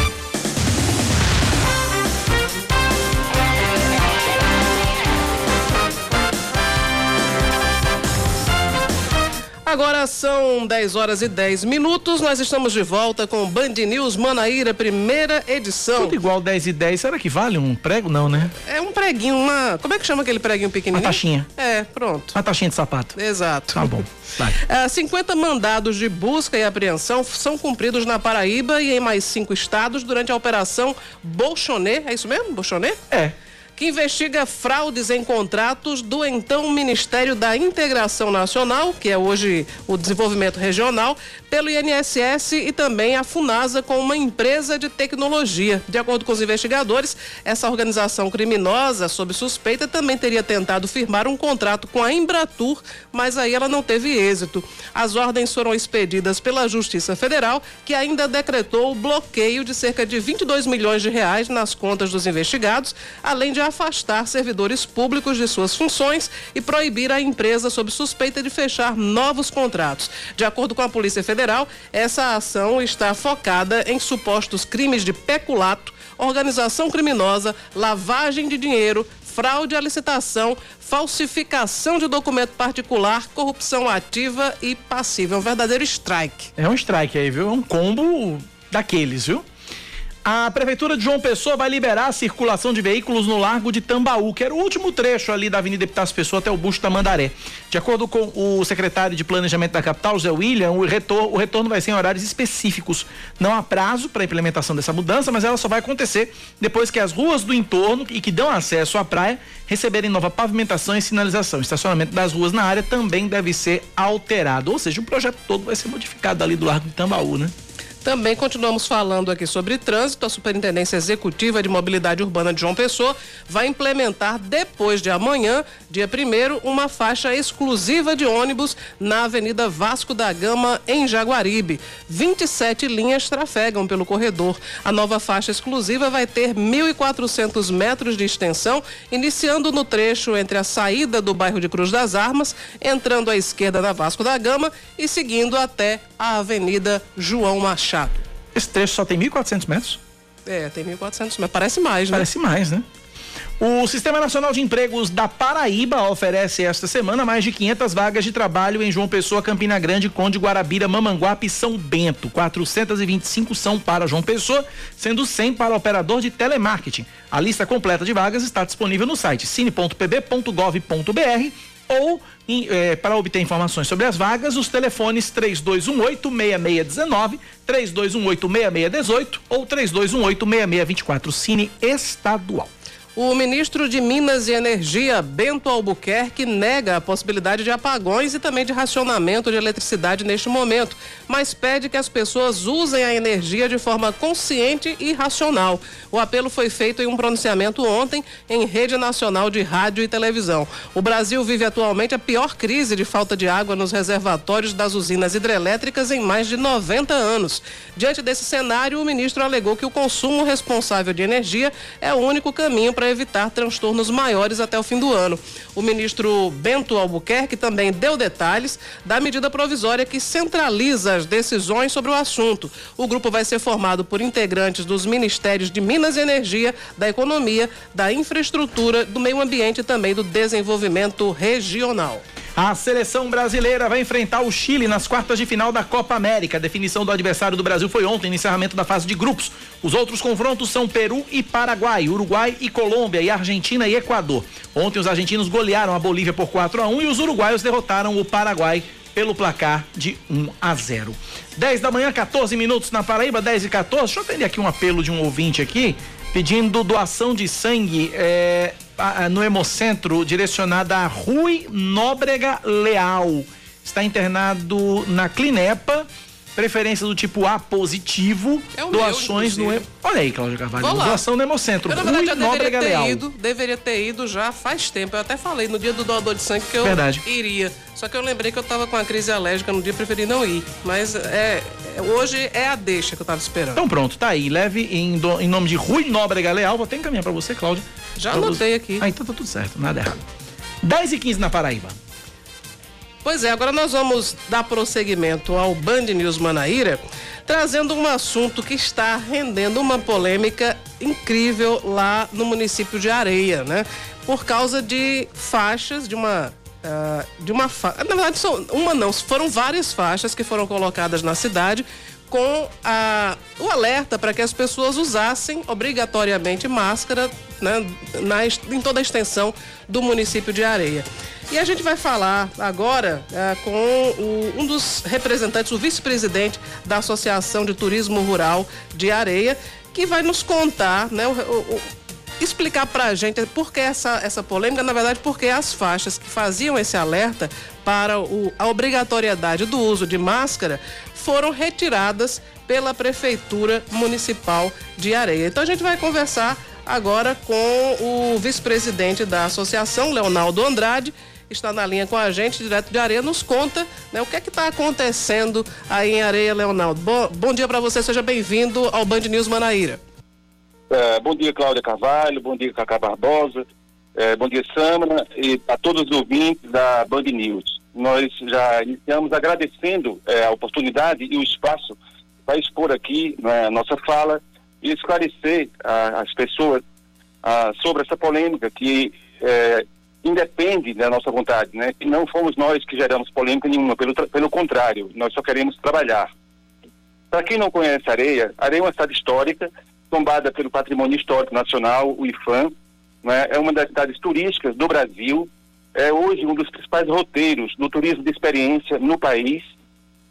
Agora são 10 horas e 10 minutos. Nós estamos de volta com Band News Manaíra, primeira edição. Tudo igual 10 e 10. Será que vale um prego? Não, né? É um preguinho, uma. Como é que chama aquele preguinho pequenininho? Uma taxinha. É, pronto. Uma taxinha de sapato. Exato. Tá bom. Vai. É, 50 mandados de busca e apreensão são cumpridos na Paraíba e em mais cinco estados durante a operação Bolchonê. É isso mesmo? Bolchonê? É. que investiga fraudes em contratos do então Ministério da Integração Nacional, que é hoje o Desenvolvimento Regional, pelo INSS e também a Funasa com uma empresa de tecnologia. De acordo com os investigadores, essa organização criminosa, sob suspeita, também teria tentado firmar um contrato com a Embratur, mas aí ela não teve êxito. As ordens foram expedidas pela Justiça Federal, que ainda decretou o bloqueio de cerca de 22 milhões de reais nas contas dos investigados, além de afastar servidores públicos de suas funções e proibir a empresa sob suspeita de fechar novos contratos. De acordo com a Polícia Federal, essa ação está focada em supostos crimes de peculato, organização criminosa, lavagem de dinheiro, fraude à licitação, falsificação de documento particular, corrupção ativa e passiva. É um verdadeiro strike. É um strike aí, viu? É um combo daqueles, viu? A Prefeitura de João Pessoa vai liberar a circulação de veículos no Largo de Tambaú, que era o último trecho ali da Avenida Epitácio Pessoa até o Busto da Mandaré. De acordo com o secretário de Planejamento da capital, José William, o retorno, o retorno vai ser em horários específicos. Não há prazo para a implementação dessa mudança, mas ela só vai acontecer depois que as ruas do entorno e que dão acesso à praia receberem nova pavimentação e sinalização. O estacionamento das ruas na área também deve ser alterado, ou seja, o projeto todo vai ser modificado ali do Largo de Tambaú, né? Também continuamos falando aqui sobre trânsito. A Superintendência Executiva de Mobilidade Urbana de João Pessoa vai implementar depois de amanhã, dia 1 uma faixa exclusiva de ônibus na Avenida Vasco da Gama, em Jaguaribe. 27 linhas trafegam pelo corredor. A nova faixa exclusiva vai ter 1.400 metros de extensão, iniciando no trecho entre a saída do bairro de Cruz das Armas, entrando à esquerda na Vasco da Gama e seguindo até a Avenida João Machado. Esse trecho só tem 1.400 metros? É, tem 1.400, mas parece mais, né? Parece mais, né? O Sistema Nacional de Empregos da Paraíba oferece esta semana mais de 500 vagas de trabalho em João Pessoa, Campina Grande, Conde, Guarabira, Mamanguape e São Bento. 425 são para João Pessoa, sendo 100 para operador de telemarketing. A lista completa de vagas está disponível no site cine.pb.gov.br ou em, eh, para obter informações sobre as vagas, os telefones 3218-6619, 3218-6618 ou 3218-6624, Cine Estadual. O ministro de Minas e Energia, Bento Albuquerque, nega a possibilidade de apagões e também de racionamento de eletricidade neste momento, mas pede que as pessoas usem a energia de forma consciente e racional. O apelo foi feito em um pronunciamento ontem em rede nacional de rádio e televisão. O Brasil vive atualmente a pior crise de falta de água nos reservatórios das usinas hidrelétricas em mais de 90 anos. Diante desse cenário, o ministro alegou que o consumo responsável de energia é o único caminho para evitar transtornos maiores até o fim do ano. O ministro Bento Albuquerque também deu detalhes da medida provisória que centraliza as decisões sobre o assunto. O grupo vai ser formado por integrantes dos ministérios de Minas e Energia, da Economia, da Infraestrutura, do Meio Ambiente e também do Desenvolvimento Regional. A seleção brasileira vai enfrentar o Chile nas quartas de final da Copa América. A definição do adversário do Brasil foi ontem, no encerramento da fase de grupos. Os outros confrontos são Peru e Paraguai, Uruguai e Colômbia, e Argentina e Equador. Ontem os argentinos golearam a Bolívia por 4 a 1 e os uruguaios derrotaram o Paraguai pelo placar de 1 a 0. 10 da manhã, 14 minutos na Paraíba, 10 e 14. Deixa eu atender aqui um apelo de um ouvinte aqui, pedindo doação de sangue é, no Hemocentro, direcionada a Rui Nóbrega Leal. Está internado na Clinepa preferência do tipo A positivo, é doações meu, no. Olha aí, Cláudio Carvalho, doação no Hemocentro. Eu, na verdade, já deveria ter ido, deveria ter ido já faz tempo. Eu até falei no dia do doador de sangue que eu verdade. iria. Só que eu lembrei que eu tava com a crise alérgica no dia, preferi não ir. Mas é, hoje é a deixa que eu tava esperando. Então pronto, tá aí. Leve em, do, em nome de Rui Nóbrega Leal. Vou até encaminhar pra você, Cláudio. Já anotei aqui. Ah, então tá tudo certo, nada errado. 10 e 15 na Paraíba. Pois é, agora nós vamos dar prosseguimento ao Band News Manaíra, trazendo um assunto que está rendendo uma polêmica incrível lá no município de Areia, né? Por causa de faixas de uma Uh, de uma fa... na verdade são uma não foram várias faixas que foram colocadas na cidade com a, o alerta para que as pessoas usassem obrigatoriamente máscara né, na, em toda a extensão do município de Areia. E a gente vai falar agora é, com o, um dos representantes, o vice-presidente da Associação de Turismo Rural de Areia, que vai nos contar, né, o, o, explicar para a gente por que essa, essa polêmica, na verdade, porque as faixas que faziam esse alerta para o, a obrigatoriedade do uso de máscara foram retiradas pela Prefeitura Municipal de Areia. Então a gente vai conversar agora com o vice-presidente da associação, Leonardo Andrade, está na linha com a gente, direto de Areia, nos conta né, o que é que está acontecendo aí em Areia, Leonardo. Bom, bom dia para você, seja bem-vindo ao Band News Manaíra. É, bom dia, Cláudia Carvalho, bom dia, Cacá Barbosa, é, bom dia, Samara, e a todos os ouvintes da Band News. Nós já iniciamos agradecendo é, a oportunidade e o espaço para expor aqui né, a nossa fala e esclarecer a, as pessoas a, sobre essa polêmica que é, independe da nossa vontade, né? E não fomos nós que geramos polêmica nenhuma, pelo, pelo contrário, nós só queremos trabalhar. Para quem não conhece Areia, Areia é uma cidade histórica, tombada pelo Patrimônio Histórico Nacional, o IFAM, né? é uma das cidades turísticas do Brasil, é hoje um dos principais roteiros do turismo de experiência no país,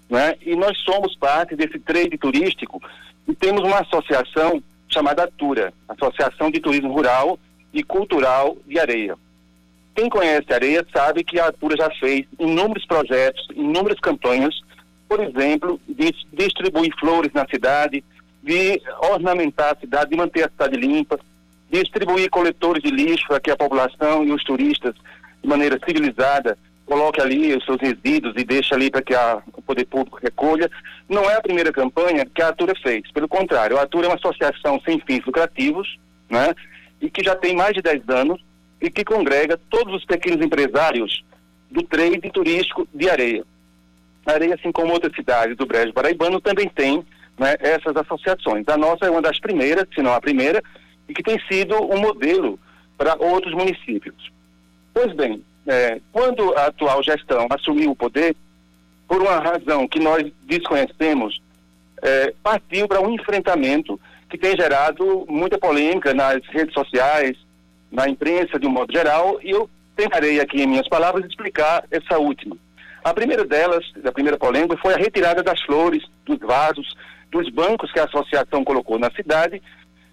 né? e nós somos parte desse trade turístico e temos uma associação chamada ATURA, Associação de Turismo Rural e Cultural de Areia. Quem conhece Areia sabe que a Atura já fez inúmeros projetos, inúmeras campanhas, por exemplo, de distribuir flores na cidade, de ornamentar a cidade, de manter a cidade limpa, distribuir coletores de lixo para que a população e os turistas, de maneira civilizada, coloque ali os seus resíduos e deixe ali para que a, o poder público recolha. Não é a primeira campanha que a Atura fez. Pelo contrário, a Atura é uma associação sem fins lucrativos, né? E que já tem mais de 10 anos e que congrega todos os pequenos empresários do trade turístico de areia. A areia, assim como outras cidades do Brejo Paraibano, também tem né, essas associações. A nossa é uma das primeiras, se não a primeira, e que tem sido um modelo para outros municípios. Pois bem, é, quando a atual gestão assumiu o poder, por uma razão que nós desconhecemos, é, partiu para um enfrentamento que tem gerado muita polêmica nas redes sociais, na imprensa de um modo geral, e eu tentarei aqui em minhas palavras explicar essa última. A primeira delas, a primeira polêmica, foi a retirada das flores, dos vasos, dos bancos que a associação colocou na cidade,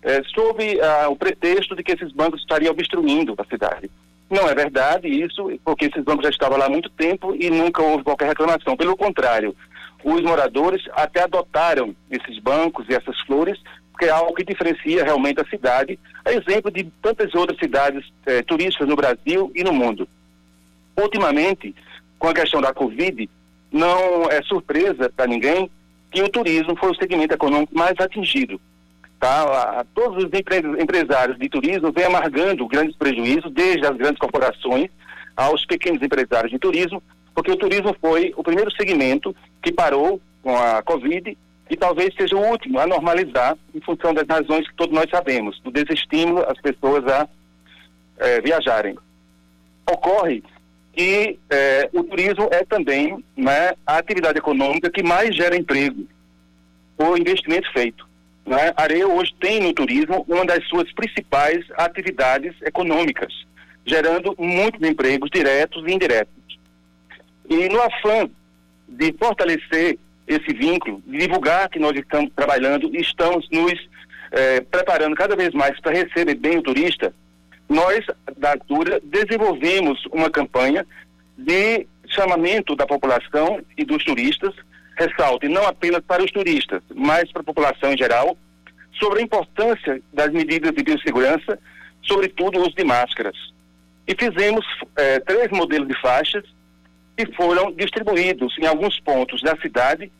eh, sob ah, o pretexto de que esses bancos estariam obstruindo a cidade. Não é verdade isso, porque esses bancos já estavam lá há muito tempo e nunca houve qualquer reclamação. Pelo contrário, os moradores até adotaram esses bancos e essas flores porque é algo que diferencia realmente a cidade, é exemplo de tantas outras cidades eh, turísticas no Brasil e no mundo. Ultimamente, com a questão da Covid, não é surpresa para ninguém que o turismo foi o segmento econômico mais atingido. Tá? Todos os empresários de turismo vêm amargando grandes prejuízos, desde as grandes corporações aos pequenos empresários de turismo, porque o turismo foi o primeiro segmento que parou com a Covid e talvez seja o último a normalizar em função das razões que todos nós sabemos, do desestímulo às pessoas a é, viajarem. Ocorre que é, o turismo é também né, a atividade econômica que mais gera emprego, o investimento feito. Né? Areia hoje tem no turismo uma das suas principais atividades econômicas, gerando muitos empregos diretos e indiretos. E no afã de fortalecer esse vínculo, divulgar que nós estamos trabalhando e estamos nos eh, preparando cada vez mais para receber bem o turista, nós, da Atura, desenvolvemos uma campanha de chamamento da população e dos turistas, ressalte, não apenas para os turistas, mas para a população em geral, sobre a importância das medidas de biossegurança, sobretudo o uso de máscaras. E fizemos eh, três modelos de faixas que foram distribuídos em alguns pontos da cidade,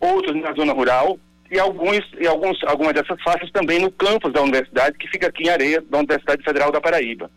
outros na zona rural e alguns e alguns algumas dessas faixas também no campus da universidade que fica aqui em Areia da Universidade Federal da Paraíba.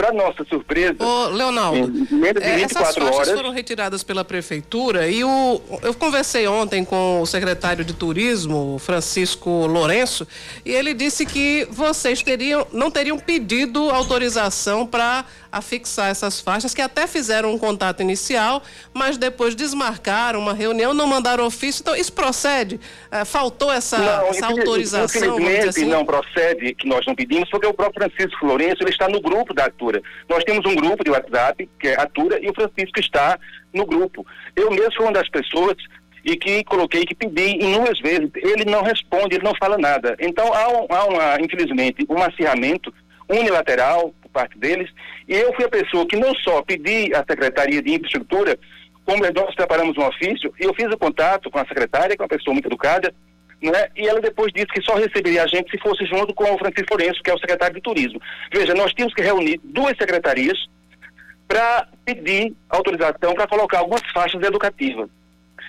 Para nossa surpresa, Ô, Leonardo, em menos de é, 24 essas faixas horas, foram retiradas pela prefeitura e o, eu conversei ontem com o secretário de turismo, Francisco Lourenço, e ele disse que vocês teriam, não teriam pedido autorização para afixar essas faixas, que até fizeram um contato inicial, mas depois desmarcaram uma reunião, não mandaram ofício. Então, isso procede? É, faltou essa, não, essa autorização? Infelizmente assim? não procede que nós não pedimos, porque o próprio Francisco Lourenço ele está no grupo da Atura. Nós temos um grupo de WhatsApp, que é Atura, e o Francisco está no grupo. Eu mesmo sou uma das pessoas e que coloquei, que pedi inúmeras vezes. Ele não responde, ele não fala nada. Então há, um, há uma, infelizmente, um acirramento unilateral por parte deles. E eu fui a pessoa que não só pedi à Secretaria de Infraestrutura, como nós preparamos um ofício, e eu fiz o contato com a secretária, que é uma pessoa muito educada, né? E ela depois disse que só receberia a gente se fosse junto com o Francisco Lourenço, que é o secretário de Turismo. Veja, nós tínhamos que reunir duas secretarias para pedir autorização para colocar algumas faixas educativas.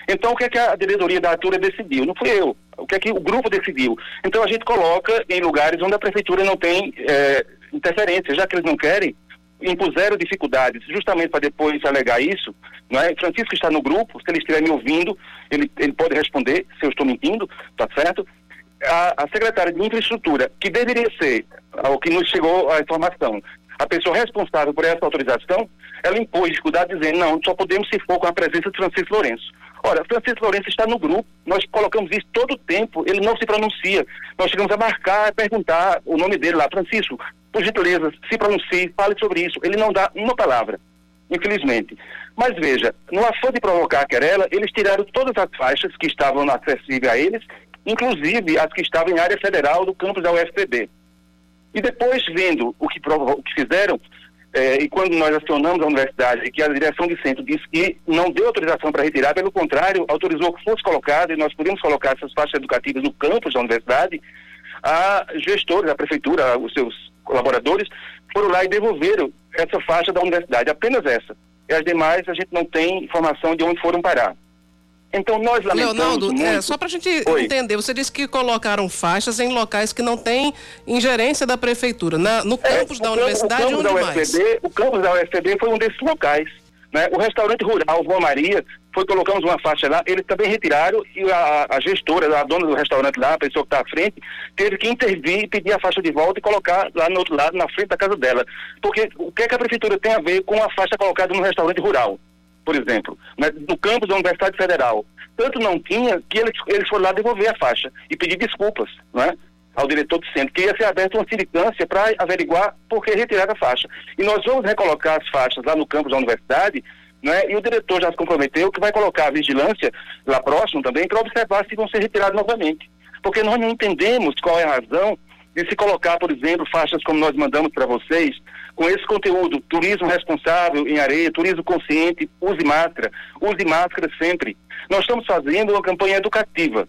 Então, o que é que a diretoria da Atura decidiu? Não fui eu. O que é que o grupo decidiu? Então, a gente coloca em lugares onde a prefeitura não tem eh, interferência, já que eles não querem, impuseram dificuldades, justamente para depois alegar isso. Não é? Francisco está no grupo, se ele estiver me ouvindo, ele, ele pode responder se eu estou mentindo, tá certo? A, a secretária de infraestrutura, que deveria ser, ao que nos chegou a informação, a pessoa responsável por essa autorização, ela impôs dificuldade dizendo, não, só podemos se for com a presença de Francisco Lourenço. Ora, Francisco Lourenço está no grupo, nós colocamos isso todo o tempo, ele não se pronuncia. Nós chegamos a marcar, perguntar o nome dele lá, Francisco, por gentileza, se pronuncie, fale sobre isso. Ele não dá uma palavra, infelizmente. Mas veja, no afã de provocar a querela, eles tiraram todas as faixas que estavam acessíveis a eles, inclusive as que estavam em área federal do campus da UFPB. E depois, vendo o que, provo- o que fizeram, eh, e quando nós acionamos a universidade, que a direção de centro disse que não deu autorização para retirar, pelo contrário, autorizou que fosse colocado, e nós podemos colocar essas faixas educativas no campus da universidade, a gestores, a prefeitura, os seus colaboradores, foram lá e devolveram essa faixa da universidade, apenas essa. E as demais a gente não tem informação de onde foram parar. Então nós lamentamos Leonardo, muito... é, só para a gente Oi. entender, você disse que colocaram faixas em locais que não têm ingerência da prefeitura, na- no É, campus o da campo- universidade o campus onde da mais? UFPB, O campus da UFPB foi um desses locais. Né? O restaurante rural Rua Maria, foi colocamos uma faixa lá, eles também retiraram e a, a gestora, a dona do restaurante lá, a pessoa que está à frente, teve que intervir e pedir a faixa de volta e colocar lá no outro lado, na frente da casa dela. Porque o que é que a prefeitura tem a ver com a faixa colocada no restaurante rural? Por exemplo, né, no campus da Universidade Federal. Tanto não tinha que eles, eles foram lá devolver a faixa e pedir desculpas né, ao diretor do centro, que ia ser aberta uma sindicância para averiguar por que retirar a faixa. E nós vamos recolocar as faixas lá no campus da universidade, né, e o diretor já se comprometeu que vai colocar a vigilância lá próximo também para observar se vão ser retiradas novamente. Porque nós não entendemos qual é a razão de se colocar, por exemplo, faixas como nós mandamos para vocês, com esse conteúdo, turismo responsável em areia, turismo consciente, use máscara, use máscara sempre. Nós estamos fazendo uma campanha educativa.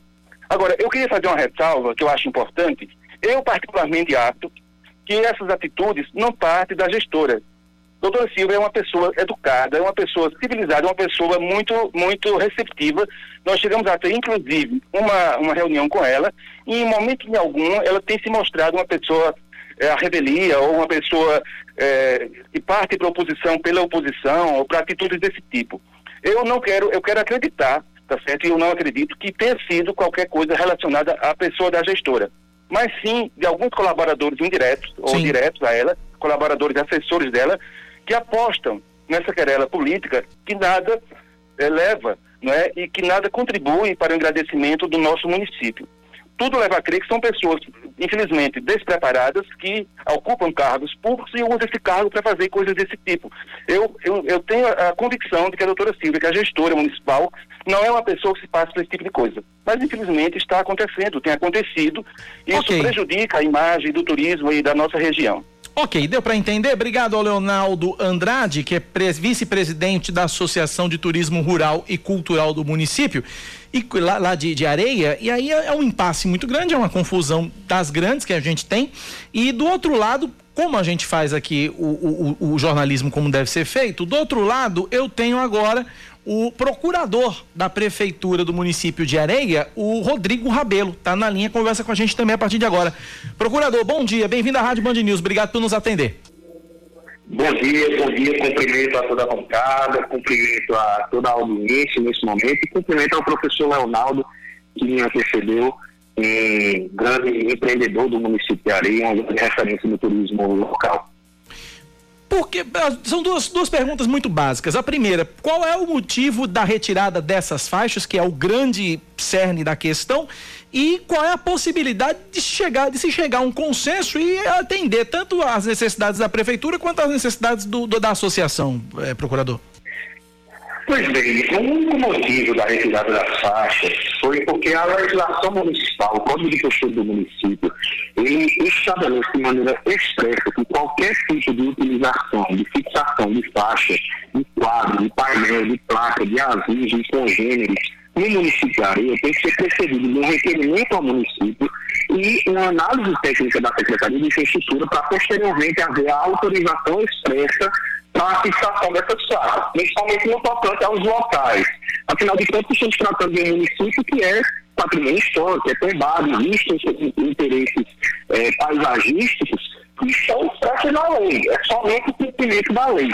Agora, eu queria fazer uma ressalva que eu acho importante. Eu, particularmente, acho que essas atitudes não partem da gestora. Doutora Silva é uma pessoa educada, é uma pessoa civilizada, é uma pessoa muito, muito receptiva. Nós chegamos a ter, inclusive, uma, uma reunião com ela e, em momento algum, ela tem se mostrado uma pessoa é, a revelia ou uma pessoa é, que parte para a oposição pela oposição ou para atitudes desse tipo. Eu não quero, eu quero acreditar, tá certo? E eu não acredito que tenha sido qualquer coisa relacionada à pessoa da gestora, mas sim de alguns colaboradores indiretos ou Sim. diretos a ela, colaboradores assessores dela, que apostam nessa querela política que nada eh, leva, não é? E que nada contribui para o engrandecimento do nosso município. Tudo leva a crer que são pessoas infelizmente, despreparadas que ocupam cargos públicos e usam esse cargo para fazer coisas desse tipo. Eu, eu, eu tenho a convicção de que a doutora Silvia, que é a gestora municipal, não é uma pessoa que se passa por esse tipo de coisa. Mas, infelizmente, está acontecendo, tem acontecido. E isso Ok. prejudica a imagem do turismo e da nossa região. Ok, deu para entender? Obrigado ao Leonardo Andrade, que é pres- vice-presidente da Associação de Turismo Rural e Cultural do município, e lá, lá de, de Areia. E aí é, é um impasse muito grande, é uma confusão das grandes que a gente tem. E do outro lado, como a gente faz aqui o, o- o- jornalismo como deve ser feito, do outro lado eu tenho agora o procurador da prefeitura do município de Areia, o Rodrigo Rabelo, tá na linha, conversa com a gente também a partir de agora. Procurador, bom dia, bem-vindo à Rádio Band News, obrigado por nos atender. Bom dia, bom dia, cumprimento a toda a bancada, cumprimento a toda a audiência nesse momento e cumprimento ao professor Leonardo, que me antecedeu, um grande empreendedor do município de Areia, uma grande referência no turismo local. Porque são duas, duas perguntas muito básicas. A primeira, qual é o motivo da retirada dessas faixas, que é o grande cerne da questão, e qual é a possibilidade de chegar, de se chegar a um consenso e atender tanto as necessidades da prefeitura quanto as necessidades do, do- da associação, eh, procurador? Pois bem, o único motivo da retirada das faixas foi porque a legislação municipal, o Código de Postura do município, ele estabelece de maneira expressa que qualquer tipo de utilização, de fixação de faixa, de quadro, de painel, de placa, de aviso, de congêneres, no Areia tem que ser de um requerimento ao município e uma análise técnica da Secretaria de Infraestrutura para posteriormente haver a autorização expressa para a fixação dessas placas, principalmente no tocante aos locais. Afinal de contas, estamos tratando de um município que é patrimônio histórico, é tombado, existem interesses eh, paisagísticos que estão expressos na lei, é somente o cumprimento da lei.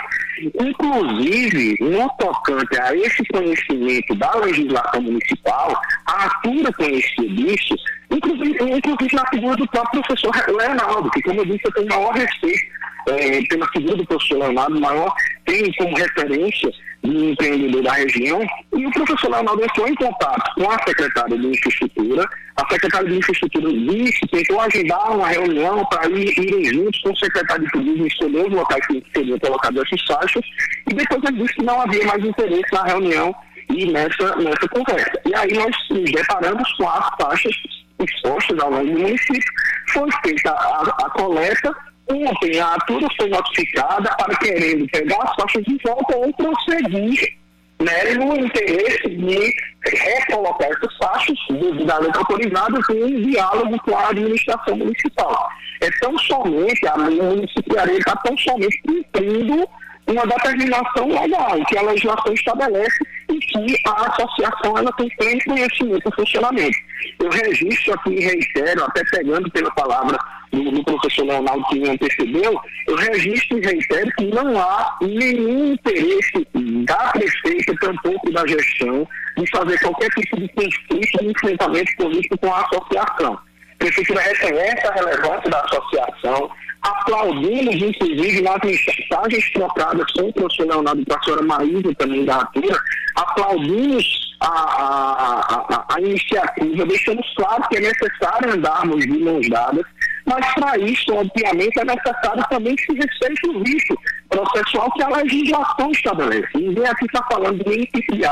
Inclusive, no tocante a esse conhecimento da legislação municipal, a Atura conhecia disso, inclusive, inclusive na figura do próprio professor Leonardo, que, como eu disse, eu tenho maior respeito eh, pela figura do professor Leonardo, maior tem como referência de empreendedor da região, e o professor Leonardo entrou em contato com a secretária de infraestrutura, a secretária de infraestrutura disse, tentou agendar uma reunião para ir, irem juntos com o secretário de turismo escolher os locais que seriam colocados essas faixas, e depois ele disse que não havia mais interesse na reunião e nessa, nessa conversa. E aí nós nos deparamos com as faixas expostas ao longo do município, foi feita a, a coleta, ontem a Atura foi notificada para querendo pegar as faixas de volta ou prosseguir né, no interesse de recolocar essas faixas devidamente autorizadas em diálogo com a administração municipal. É tão somente, a lei municipal está tão somente cumprindo uma determinação legal que a legislação estabelece e que a associação ela tem pleno conhecimento do funcionamento. Eu registro aqui e reitero, até pegando pela palavra do, do professor Leonardo que me antecedeu, eu registro e reitero que não há nenhum interesse da prefeita, tampouco da gestão, de fazer qualquer tipo de conflito, de enfrentamento político com a associação. A prefeitura reconhece a relevância da associação, aplaudimos, inclusive, nas mensagens trocadas com o professor Leonardo e com a senhora Maísa, também da Atura, aplaudimos a, a, a, a iniciativa, deixamos claro que é necessário andarmos de mãos dadas, mas para isso, obviamente, é necessário também que se respeite o risco processual que a legislação estabelece. Ninguém aqui está falando de nenhum tipo de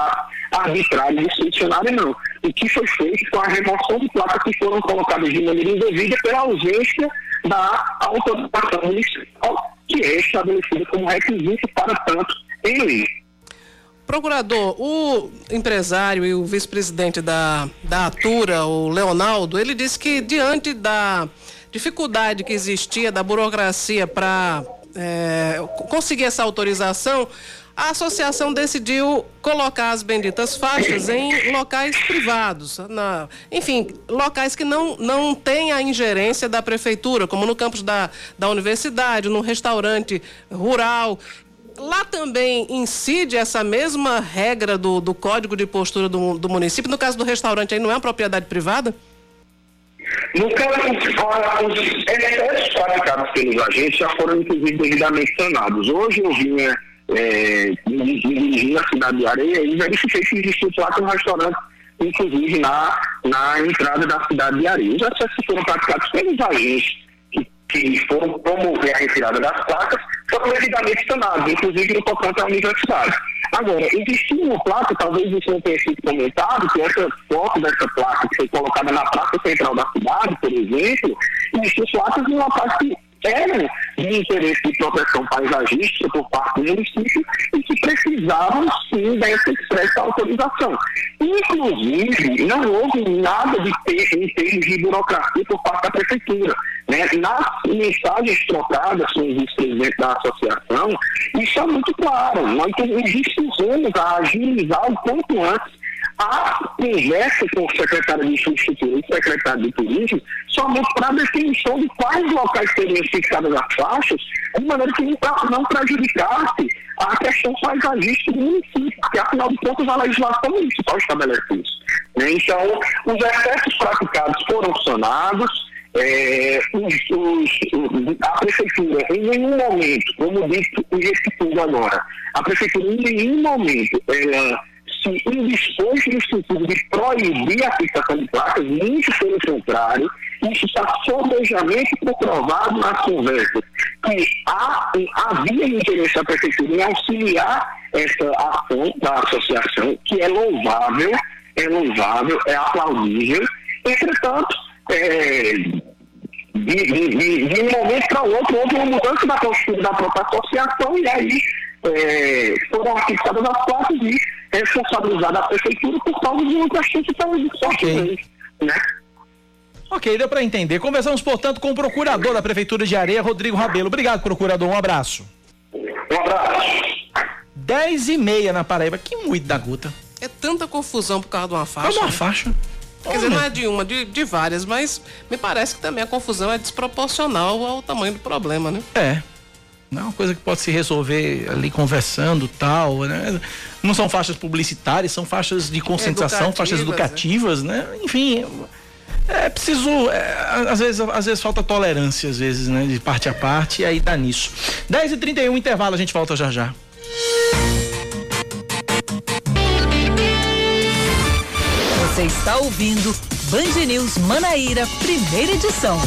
arbitrário, discricionário, não. O que foi feito com a remoção de placas que foram colocadas de maneira indevida pela ausência da autorização municipal, que é estabelecida como requisito para tanto em lei. Procurador, o empresário e o vice-presidente da, da Atura, o Leonardo, ele disse que diante da dificuldade que existia da burocracia para é, conseguir essa autorização, a associação decidiu colocar as benditas faixas em locais privados, na, enfim, locais que não, não têm a ingerência da prefeitura, como no campus da, da universidade, no restaurante rural. Lá também incide essa mesma regra do, do código de postura do, do município. No caso do restaurante, aí não é uma propriedade privada? No caso, os excessos praticados pelos agentes já foram, inclusive, devidamente sanados. Hoje eu vinha é, me dirigir na cidade de Areia e verifiquei que existia placa no restaurante inclusive na, na entrada da cidade de Areia. Os acessos foram praticados pelos agentes que, foram promover a retirada das placas, foram devidamente sanados, inclusive no tocante à universidade. Agora, existia uma placa, talvez isso não tenha sido comentado, que essa foto dessa placa que foi colocada na praça central da cidade, por exemplo, existiam placas uma parte que eram de interesse de proteção paisagística por parte do município e que precisavam sim dessa expressa autorização. Inclusive, não houve nada de ter, em termos de burocracia por parte da prefeitura. Né? Nas mensagens trocadas com o vice-presidente da associação, isso é muito claro. Nós a agilizar o quanto antes a conversa com o secretário de infraestrutura e o secretário de turismo somente para a definição de quais locais seriam fixadas as faixas, de maneira que não prejudicasse a questão paisagística do município, porque afinal de contas a legislação municipal estabelece isso. Né? Então, os excessos praticados foram sanados, é, os, os, a prefeitura, em nenhum momento, como disse o tudo agora, a prefeitura em nenhum momento ela se indispôs no sentido de proibir a fixação de placas, muito pelo contrário, isso está sobejamente comprovado nas conversas, que há, havia interesse da prefeitura em auxiliar essa ação da associação, que é louvável, é louvável, é aplaudível, entretanto, é, de, de, de, de, um momento para outro, houve uma mudança da da própria associação e aí é, foram fixadas as placas e responsabilizada a prefeitura por causa de uma questão que estava de sorte okay. né? Ok, deu para entender. Conversamos, portanto, com o procurador da Prefeitura de Areia, Rodrigo Rabelo. Obrigado, procurador. Um abraço. Um abraço. 10 e meia na Paraíba. Que muito da gota. É tanta confusão por causa de uma faixa. Por causa de uma né? faixa. Quer dizer, não é de uma, de, de várias, mas me parece que também a confusão é desproporcional ao tamanho do problema, né? É. Não é uma coisa que pode se resolver ali conversando tal, né? Não são faixas publicitárias, são faixas de conscientização, educativas, faixas educativas, né? né? Enfim, é preciso, é, às, vezes, às vezes falta tolerância, às vezes, né? De parte a parte, e aí dá nisso. 10 e 31 intervalo, a gente volta já já. Você está ouvindo Band News Manaíra, primeira edição.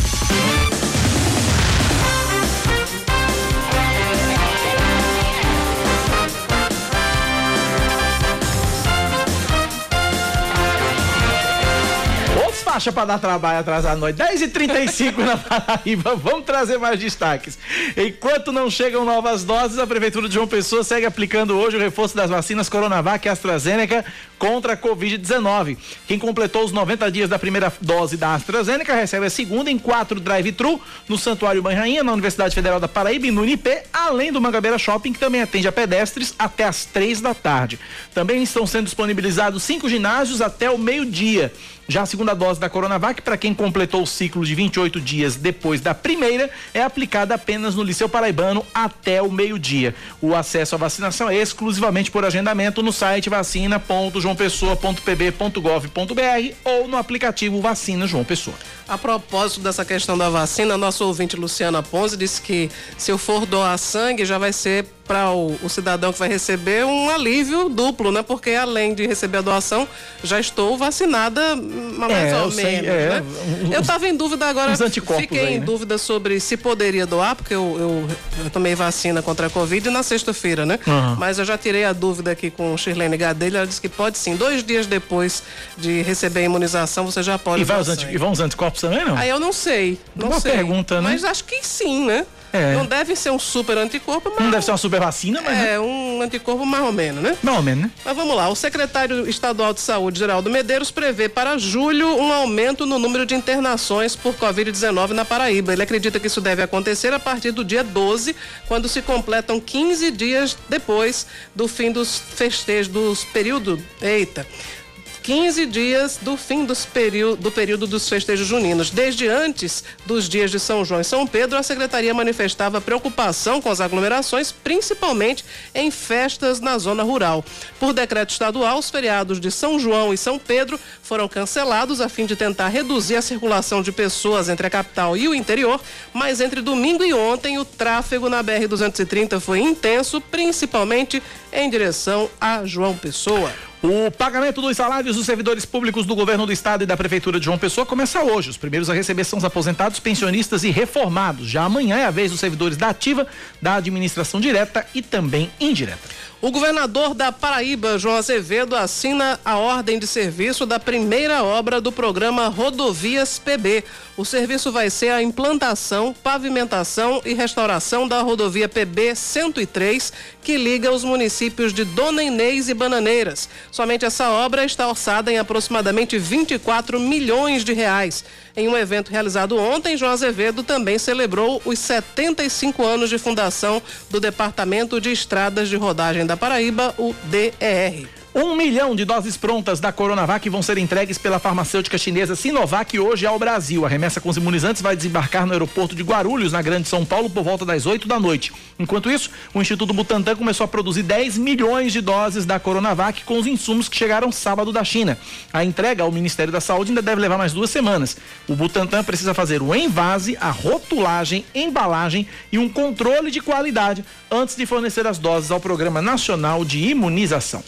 Faixa para dar trabalho atrasar a noite. 10 e 35 na Paraíba. Vamos trazer mais destaques. Enquanto não chegam novas doses, a Prefeitura de João Pessoa segue aplicando hoje o reforço das vacinas Coronavac e AstraZeneca contra a Covid-19. Quem completou os 90 dias da primeira dose da AstraZeneca recebe a segunda em quatro drive-thru no Santuário Mãe Rainha, na Universidade Federal da Paraíba e no Unip, além do Mangabeira Shopping, que também atende a pedestres até as três da tarde. Também estão sendo disponibilizados cinco ginásios até o meio-dia. Já a segunda dose da Coronavac, para quem completou o ciclo de 28 dias depois da primeira, é aplicada apenas no Liceu Paraibano até o meio-dia. O acesso à vacinação é exclusivamente por agendamento no site vacina.joaopessoa.pb.gov.br ou no aplicativo Vacina João Pessoa. A propósito dessa questão da vacina, nosso ouvinte Luciana Ponzi disse que se eu for doar sangue já vai ser para o, o, cidadão que vai receber um alívio duplo, né? Porque além de receber a doação, já estou vacinada mais é, ou menos. Sei, é, né? Eu estava em dúvida agora, fiquei aí, em né? dúvida sobre se poderia doar, porque eu, eu, eu, tomei vacina contra a Covid na sexta-feira, né? Uhum. Mas eu já tirei a dúvida aqui com Shirlene Gadelha, ela disse que pode sim. Dois dias depois de receber a imunização, você já pode. E, vai os anti, e vão os anticorpos também, não? Aí eu não sei. Não Uma sei. pergunta, né? Mas acho que sim, né? É. Não deve ser um super anticorpo, mas. Não deve ser uma super vacina, mas. É, né? um anticorpo mais ou menos, né? Mais ou menos, né? Mas vamos lá. O secretário estadual de saúde, Geraldo Medeiros, prevê para julho um aumento no número de internações por Covid-19 na Paraíba. Ele acredita que isso deve acontecer a partir do dia 12, quando se completam 15 dias depois do fim dos festejos, dos períodos. Eita! 15 dias do fim dos do período dos festejos juninos. Desde antes dos dias de São João e São Pedro, a secretaria manifestava preocupação com as aglomerações, principalmente em festas na zona rural. Por decreto estadual, os feriados de São João e São Pedro foram cancelados a fim de tentar reduzir a circulação de pessoas entre a capital e o interior, mas entre domingo e ontem o tráfego na BR-230 foi intenso, principalmente em direção a João Pessoa. O pagamento dos salários dos servidores públicos do governo do estado e da prefeitura de João Pessoa começa hoje. Os primeiros a receber são os aposentados, pensionistas e reformados. Já amanhã é a vez dos servidores da ativa, da administração direta e também indireta. O governador da Paraíba, João Azevedo, assina a ordem de serviço da primeira obra do programa Rodovias PB. O serviço vai ser a implantação, pavimentação e restauração da rodovia PB 103, que liga os municípios de Dona Inês e Bananeiras. Somente essa obra está orçada em aproximadamente 24 milhões de reais. Em um evento realizado ontem, João Azevedo também celebrou os 75 anos de fundação do Departamento de Estradas de Rodagem da Paraíba, o DER. Um milhão de doses prontas da Coronavac vão ser entregues pela farmacêutica chinesa Sinovac hoje ao Brasil. A remessa com os imunizantes vai desembarcar no aeroporto de Guarulhos, na Grande São Paulo, por volta das 8 da noite. Enquanto isso, o Instituto Butantan começou a produzir 10 milhões de doses da Coronavac com os insumos que chegaram sábado da China. A entrega ao Ministério da Saúde ainda deve levar mais duas semanas. O Butantan precisa fazer o envase, a rotulagem, embalagem e um controle de qualidade antes de fornecer as doses ao Programa Nacional de Imunização.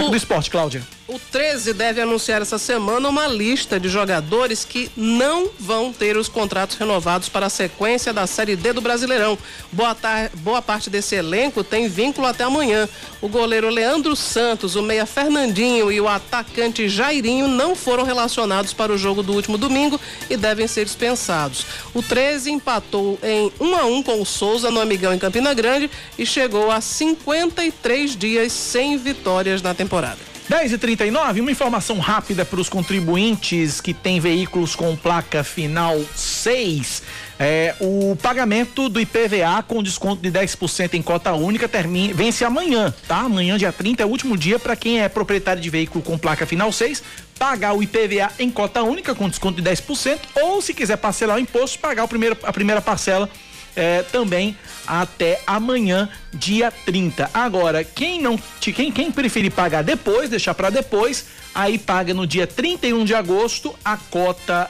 Destaque do esporte, Cláudia. O 13 deve anunciar essa semana uma lista de jogadores que não vão ter os contratos renovados para a sequência da Série D do Brasileirão. Boa. Boa parte desse elenco tem vínculo até amanhã. O goleiro Leandro Santos, o meia Fernandinho e o atacante Jairinho não foram relacionados para o jogo do último domingo e devem ser dispensados. O 13 empatou em 1 a 1 com o Souza no Amigão em Campina Grande e chegou a 53 dias sem vitórias na temporada. 10 e 39 uma informação rápida para os contribuintes que têm veículos com placa final 6. É, o pagamento do IPVA com desconto de 10% em cota única termina, vence amanhã, tá? Amanhã, dia 30, é o último dia para quem é proprietário de veículo com placa final 6, pagar o IPVA em cota única com desconto de 10%, ou se quiser parcelar o imposto, pagar primeiro, a primeira parcela é, também até amanhã, dia 30. Agora, quem não, quem, quem preferir pagar depois, deixar para depois, aí paga no dia 31 de agosto a cota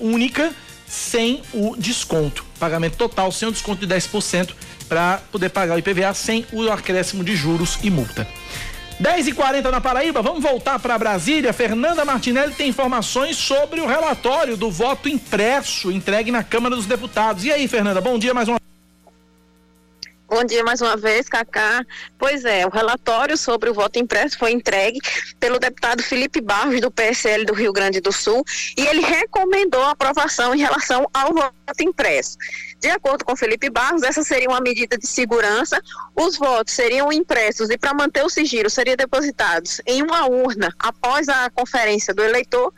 uh, única sem o desconto. Pagamento total sem o desconto de 10% para poder pagar o IPVA sem o acréscimo de juros e multa. 10 e 40 na Paraíba, vamos voltar para Brasília. Fernanda Martinelli tem informações sobre o relatório do voto impresso entregue na Câmara dos Deputados. E aí, Fernanda, bom dia mais uma Bom dia mais uma vez, Cacá. Pois é, o relatório sobre o voto impresso foi entregue pelo deputado Felipe Barros, do PSL do Rio Grande do Sul, e ele recomendou a aprovação em relação ao voto impresso. De acordo com Felipe Barros, essa seria uma medida de segurança. Os votos seriam impressos e, para manter o sigilo, seriam depositados em uma urna após a conferência do eleitor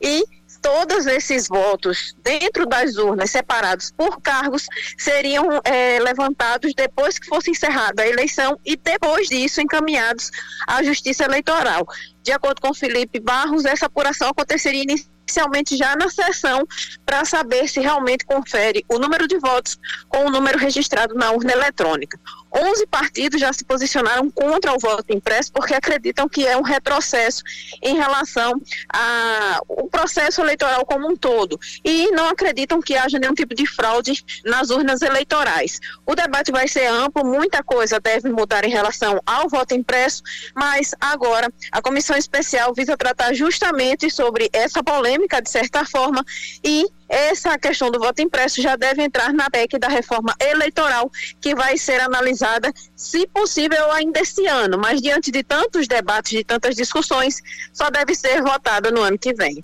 e todos esses votos dentro das urnas, separados por cargos, seriam é, levantados depois que fosse encerrada a eleição e depois disso encaminhados à Justiça Eleitoral. De acordo com Felipe Barros, essa apuração aconteceria inicialmente já na sessão para saber se realmente confere o número de votos com o número registrado na urna eletrônica. 11 partidos já se posicionaram contra o voto impresso porque acreditam que é um retrocesso em relação ao processo eleitoral como um todo e não acreditam que haja nenhum tipo de fraude nas urnas eleitorais. O debate vai ser amplo, muita coisa deve mudar em relação ao voto impresso, mas agora a comissão especial visa tratar justamente sobre essa polêmica de certa forma e essa questão do voto impresso já deve entrar na PEC da reforma eleitoral, que vai ser analisada, se possível, ainda esse ano. Mas diante de tantos debates, de tantas discussões, só deve ser votada no ano que vem.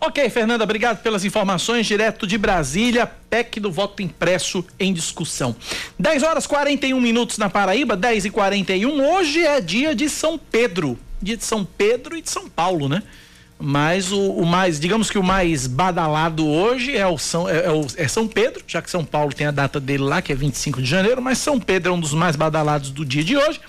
Ok, Fernanda, obrigado pelas informações. Direto de Brasília, PEC do voto impresso em discussão. 10 horas 41 minutos na Paraíba, 10 e 41 Hoje é dia de São Pedro. Dia de São Pedro e de São Paulo, né? Mas o, o, mais, digamos que o mais badalado hoje é o, São, é, é, o, é São Pedro, já que São Paulo tem a data dele lá, que é 25 de janeiro, mas São Pedro é um dos mais badalados do dia de hoje.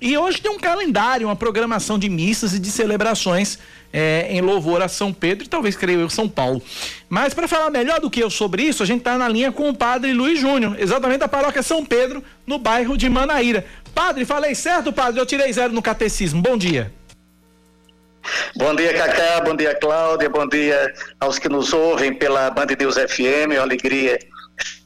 E hoje tem um calendário, uma programação de missas e de celebrações é, em louvor a São Pedro e talvez, creio eu, São Paulo. Mas para falar melhor do que eu sobre isso, a gente está na linha com o padre Luiz Júnior, exatamente da paróquia São Pedro, no bairro de Manaíra. Padre, falei certo, padre? Eu tirei zero no catecismo. Bom dia. Bom dia, Cacá, bom dia, Cláudia, bom dia aos que nos ouvem pela Band News FM, é uma alegria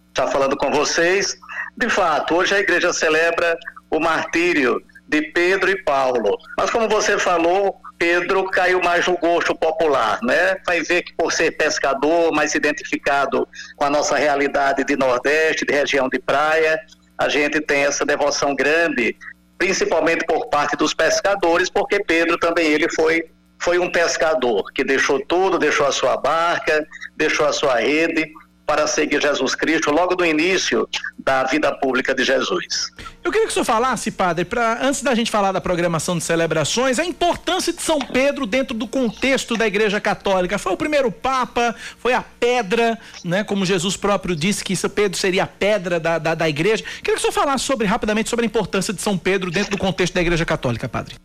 estar falando com vocês. De fato, hoje a igreja celebra o martírio de Pedro e Paulo. Mas como você falou, Pedro caiu mais no gosto popular, né? Vai ver que por ser pescador, mais identificado com a nossa realidade de Nordeste, de região de praia, a gente tem essa devoção grande, principalmente por parte dos pescadores, porque Pedro também ele foi foi um pescador que deixou tudo, deixou a sua barca, deixou a sua rede para seguir Jesus Cristo logo no início da vida pública de Jesus. Eu queria que o senhor falasse, padre, para antes da gente falar da programação de celebrações, a importância de São Pedro dentro do contexto da Igreja Católica. Foi o primeiro Papa, foi a pedra, né? Como Jesus próprio disse que São Pedro seria a pedra da, da, da Igreja. Queria que o senhor falasse sobre rapidamente sobre a importância de São Pedro dentro do contexto da Igreja Católica, padre.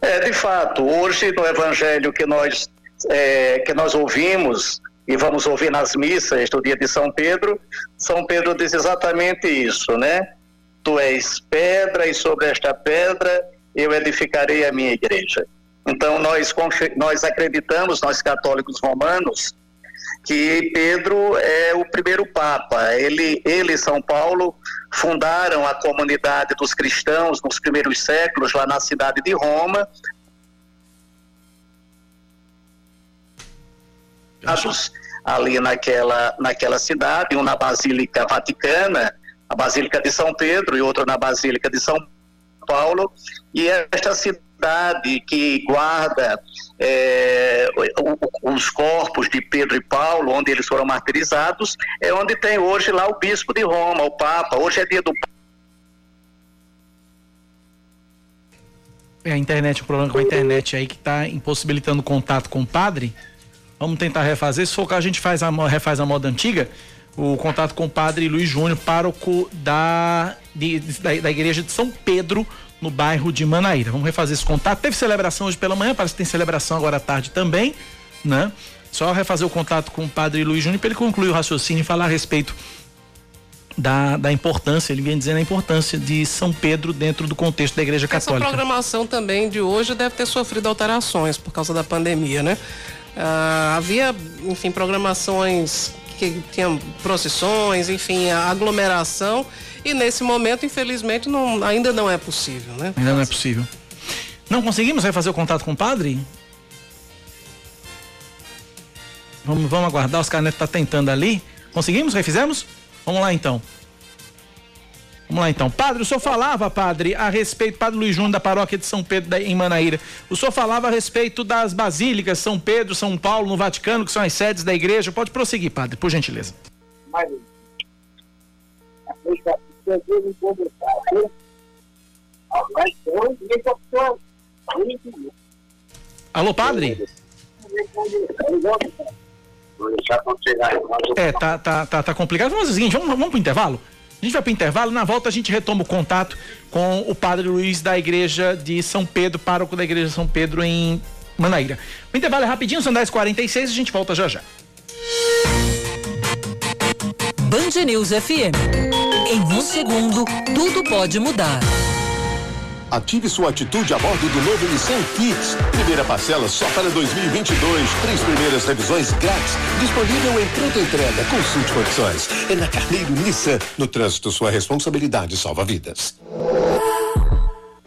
É, de fato, hoje no Evangelho que nós é, que nós ouvimos e vamos ouvir nas missas do dia de São Pedro, São Pedro diz exatamente isso, né? Tu és pedra e sobre esta pedra eu edificarei a minha igreja. Então nós nós acreditamos, nós católicos romanos, que Pedro é o primeiro papa. Ele, ele São Paulo fundaram a comunidade dos cristãos nos primeiros séculos lá na cidade de Roma, ali naquela, naquela cidade, um na Basílica Vaticana, a Basílica de São Pedro e outro na Basílica de São Paulo, e esta cidade que guarda é, os corpos de Pedro e Paulo, onde eles foram martirizados, é onde tem hoje lá o bispo de Roma, o Papa. Hoje é dia do É a internet, o problema com a internet aí que está impossibilitando contato com o padre. Vamos tentar refazer. Se for o caso, a gente faz a, refaz a moda antiga. O contato com o padre Luiz Júnior, pároco da, de, da, da igreja de São Pedro, no bairro de Manaíra. Vamos refazer esse contato. Teve celebração hoje pela manhã, parece que tem celebração agora à tarde também, né? Só refazer o contato com o padre Luiz Júnior para ele concluir o raciocínio e falar a respeito da, da importância, ele vem dizendo a importância de São Pedro dentro do contexto da Igreja Católica. Essa programação também de hoje deve ter sofrido alterações por causa da pandemia, né? Ah, havia, enfim, programações que tinham procissões, enfim, aglomeração e nesse momento, infelizmente, não, ainda não é possível, né? Ainda não é possível. Não conseguimos refazer o contato com o padre? Vamos, vamos aguardar, os canetos tá tentando ali. Conseguimos? Refizemos? Vamos lá então. Vamos lá então. Padre, o senhor falava, padre, a respeito, Padre Luiz Júnior da paróquia de São Pedro em Manaíra. O senhor falava a respeito das basílicas, São Pedro, São Paulo, no Vaticano, que são as sedes da igreja. Pode prosseguir, padre, por gentileza. Alô, padre? É, tá, tá, tá, tá complicado. Vamos fazer o seguinte, vamos, vamos pro intervalo? A gente vai para o intervalo, na volta a gente retoma o contato com o Padre Luiz da Igreja de São Pedro, pároco da Igreja de São Pedro em Manaíra. O intervalo é rapidinho, são 10h46 a gente volta já já. Band News FM. Em um segundo, tudo pode mudar. Ative sua atitude a bordo do novo Nissan Kicks. Primeira parcela só para 2022. Três primeiras revisões grátis. Disponível em pronta entrega. Consulte condições. É na Carneiro Nissan. No trânsito, sua responsabilidade salva vidas.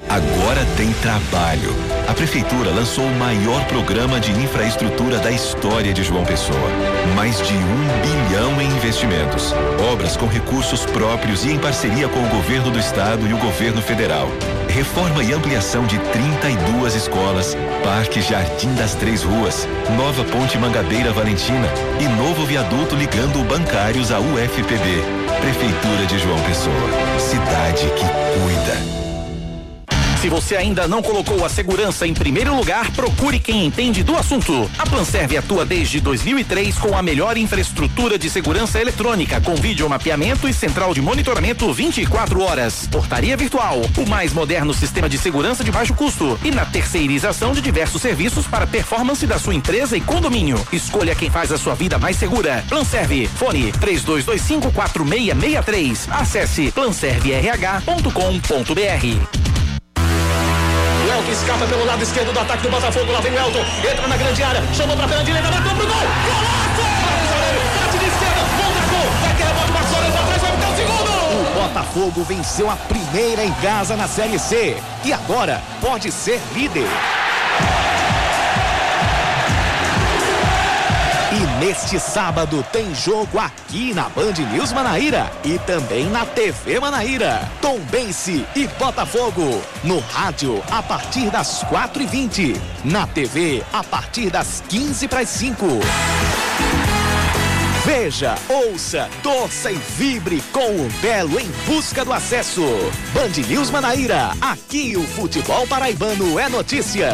Agora tem trabalho. A Prefeitura lançou o maior programa de infraestrutura da história de João Pessoa. Mais de um bilhão em investimentos. Obras com recursos próprios e em parceria com o governo do estado e o governo federal. Reforma e ampliação de 32 escolas, Parque Jardim das Três Ruas, nova ponte Mangabeira Valentina e novo viaduto ligando bancários à UFPB. Prefeitura de João Pessoa. Cidade que cuida. Se você ainda não colocou a segurança em primeiro lugar, procure quem entende do assunto. A Planserve atua desde 2003 com a melhor infraestrutura de segurança eletrônica, com vídeo mapeamento e central de monitoramento 24 horas. Portaria virtual, o mais moderno sistema de segurança de baixo custo e na terceirização de diversos serviços para performance da sua empresa e condomínio. Escolha quem faz a sua vida mais segura. Planserve, fone 32254663. Acesse planserverh.com.br. Que escapa pelo lado esquerdo do ataque do Botafogo. Lá vem o Elton. Entra na grande área. Chamou pra perna direita. Bateu pro gol. Golaço! Bate de esquerda. Volta gol. Vai ter rebote. Vai botar o segundo. O Botafogo venceu a primeira em casa na Série C e agora pode ser líder. Neste sábado tem jogo aqui na Band News Manaíra e também na TV Manaíra. Tombense e Botafogo. No rádio a partir das 4h20. Na TV a partir das 15 para as 5. Veja, ouça, torça e vibre com o Belo em busca do acesso. Band News Manaíra, aqui o futebol paraibano é notícia.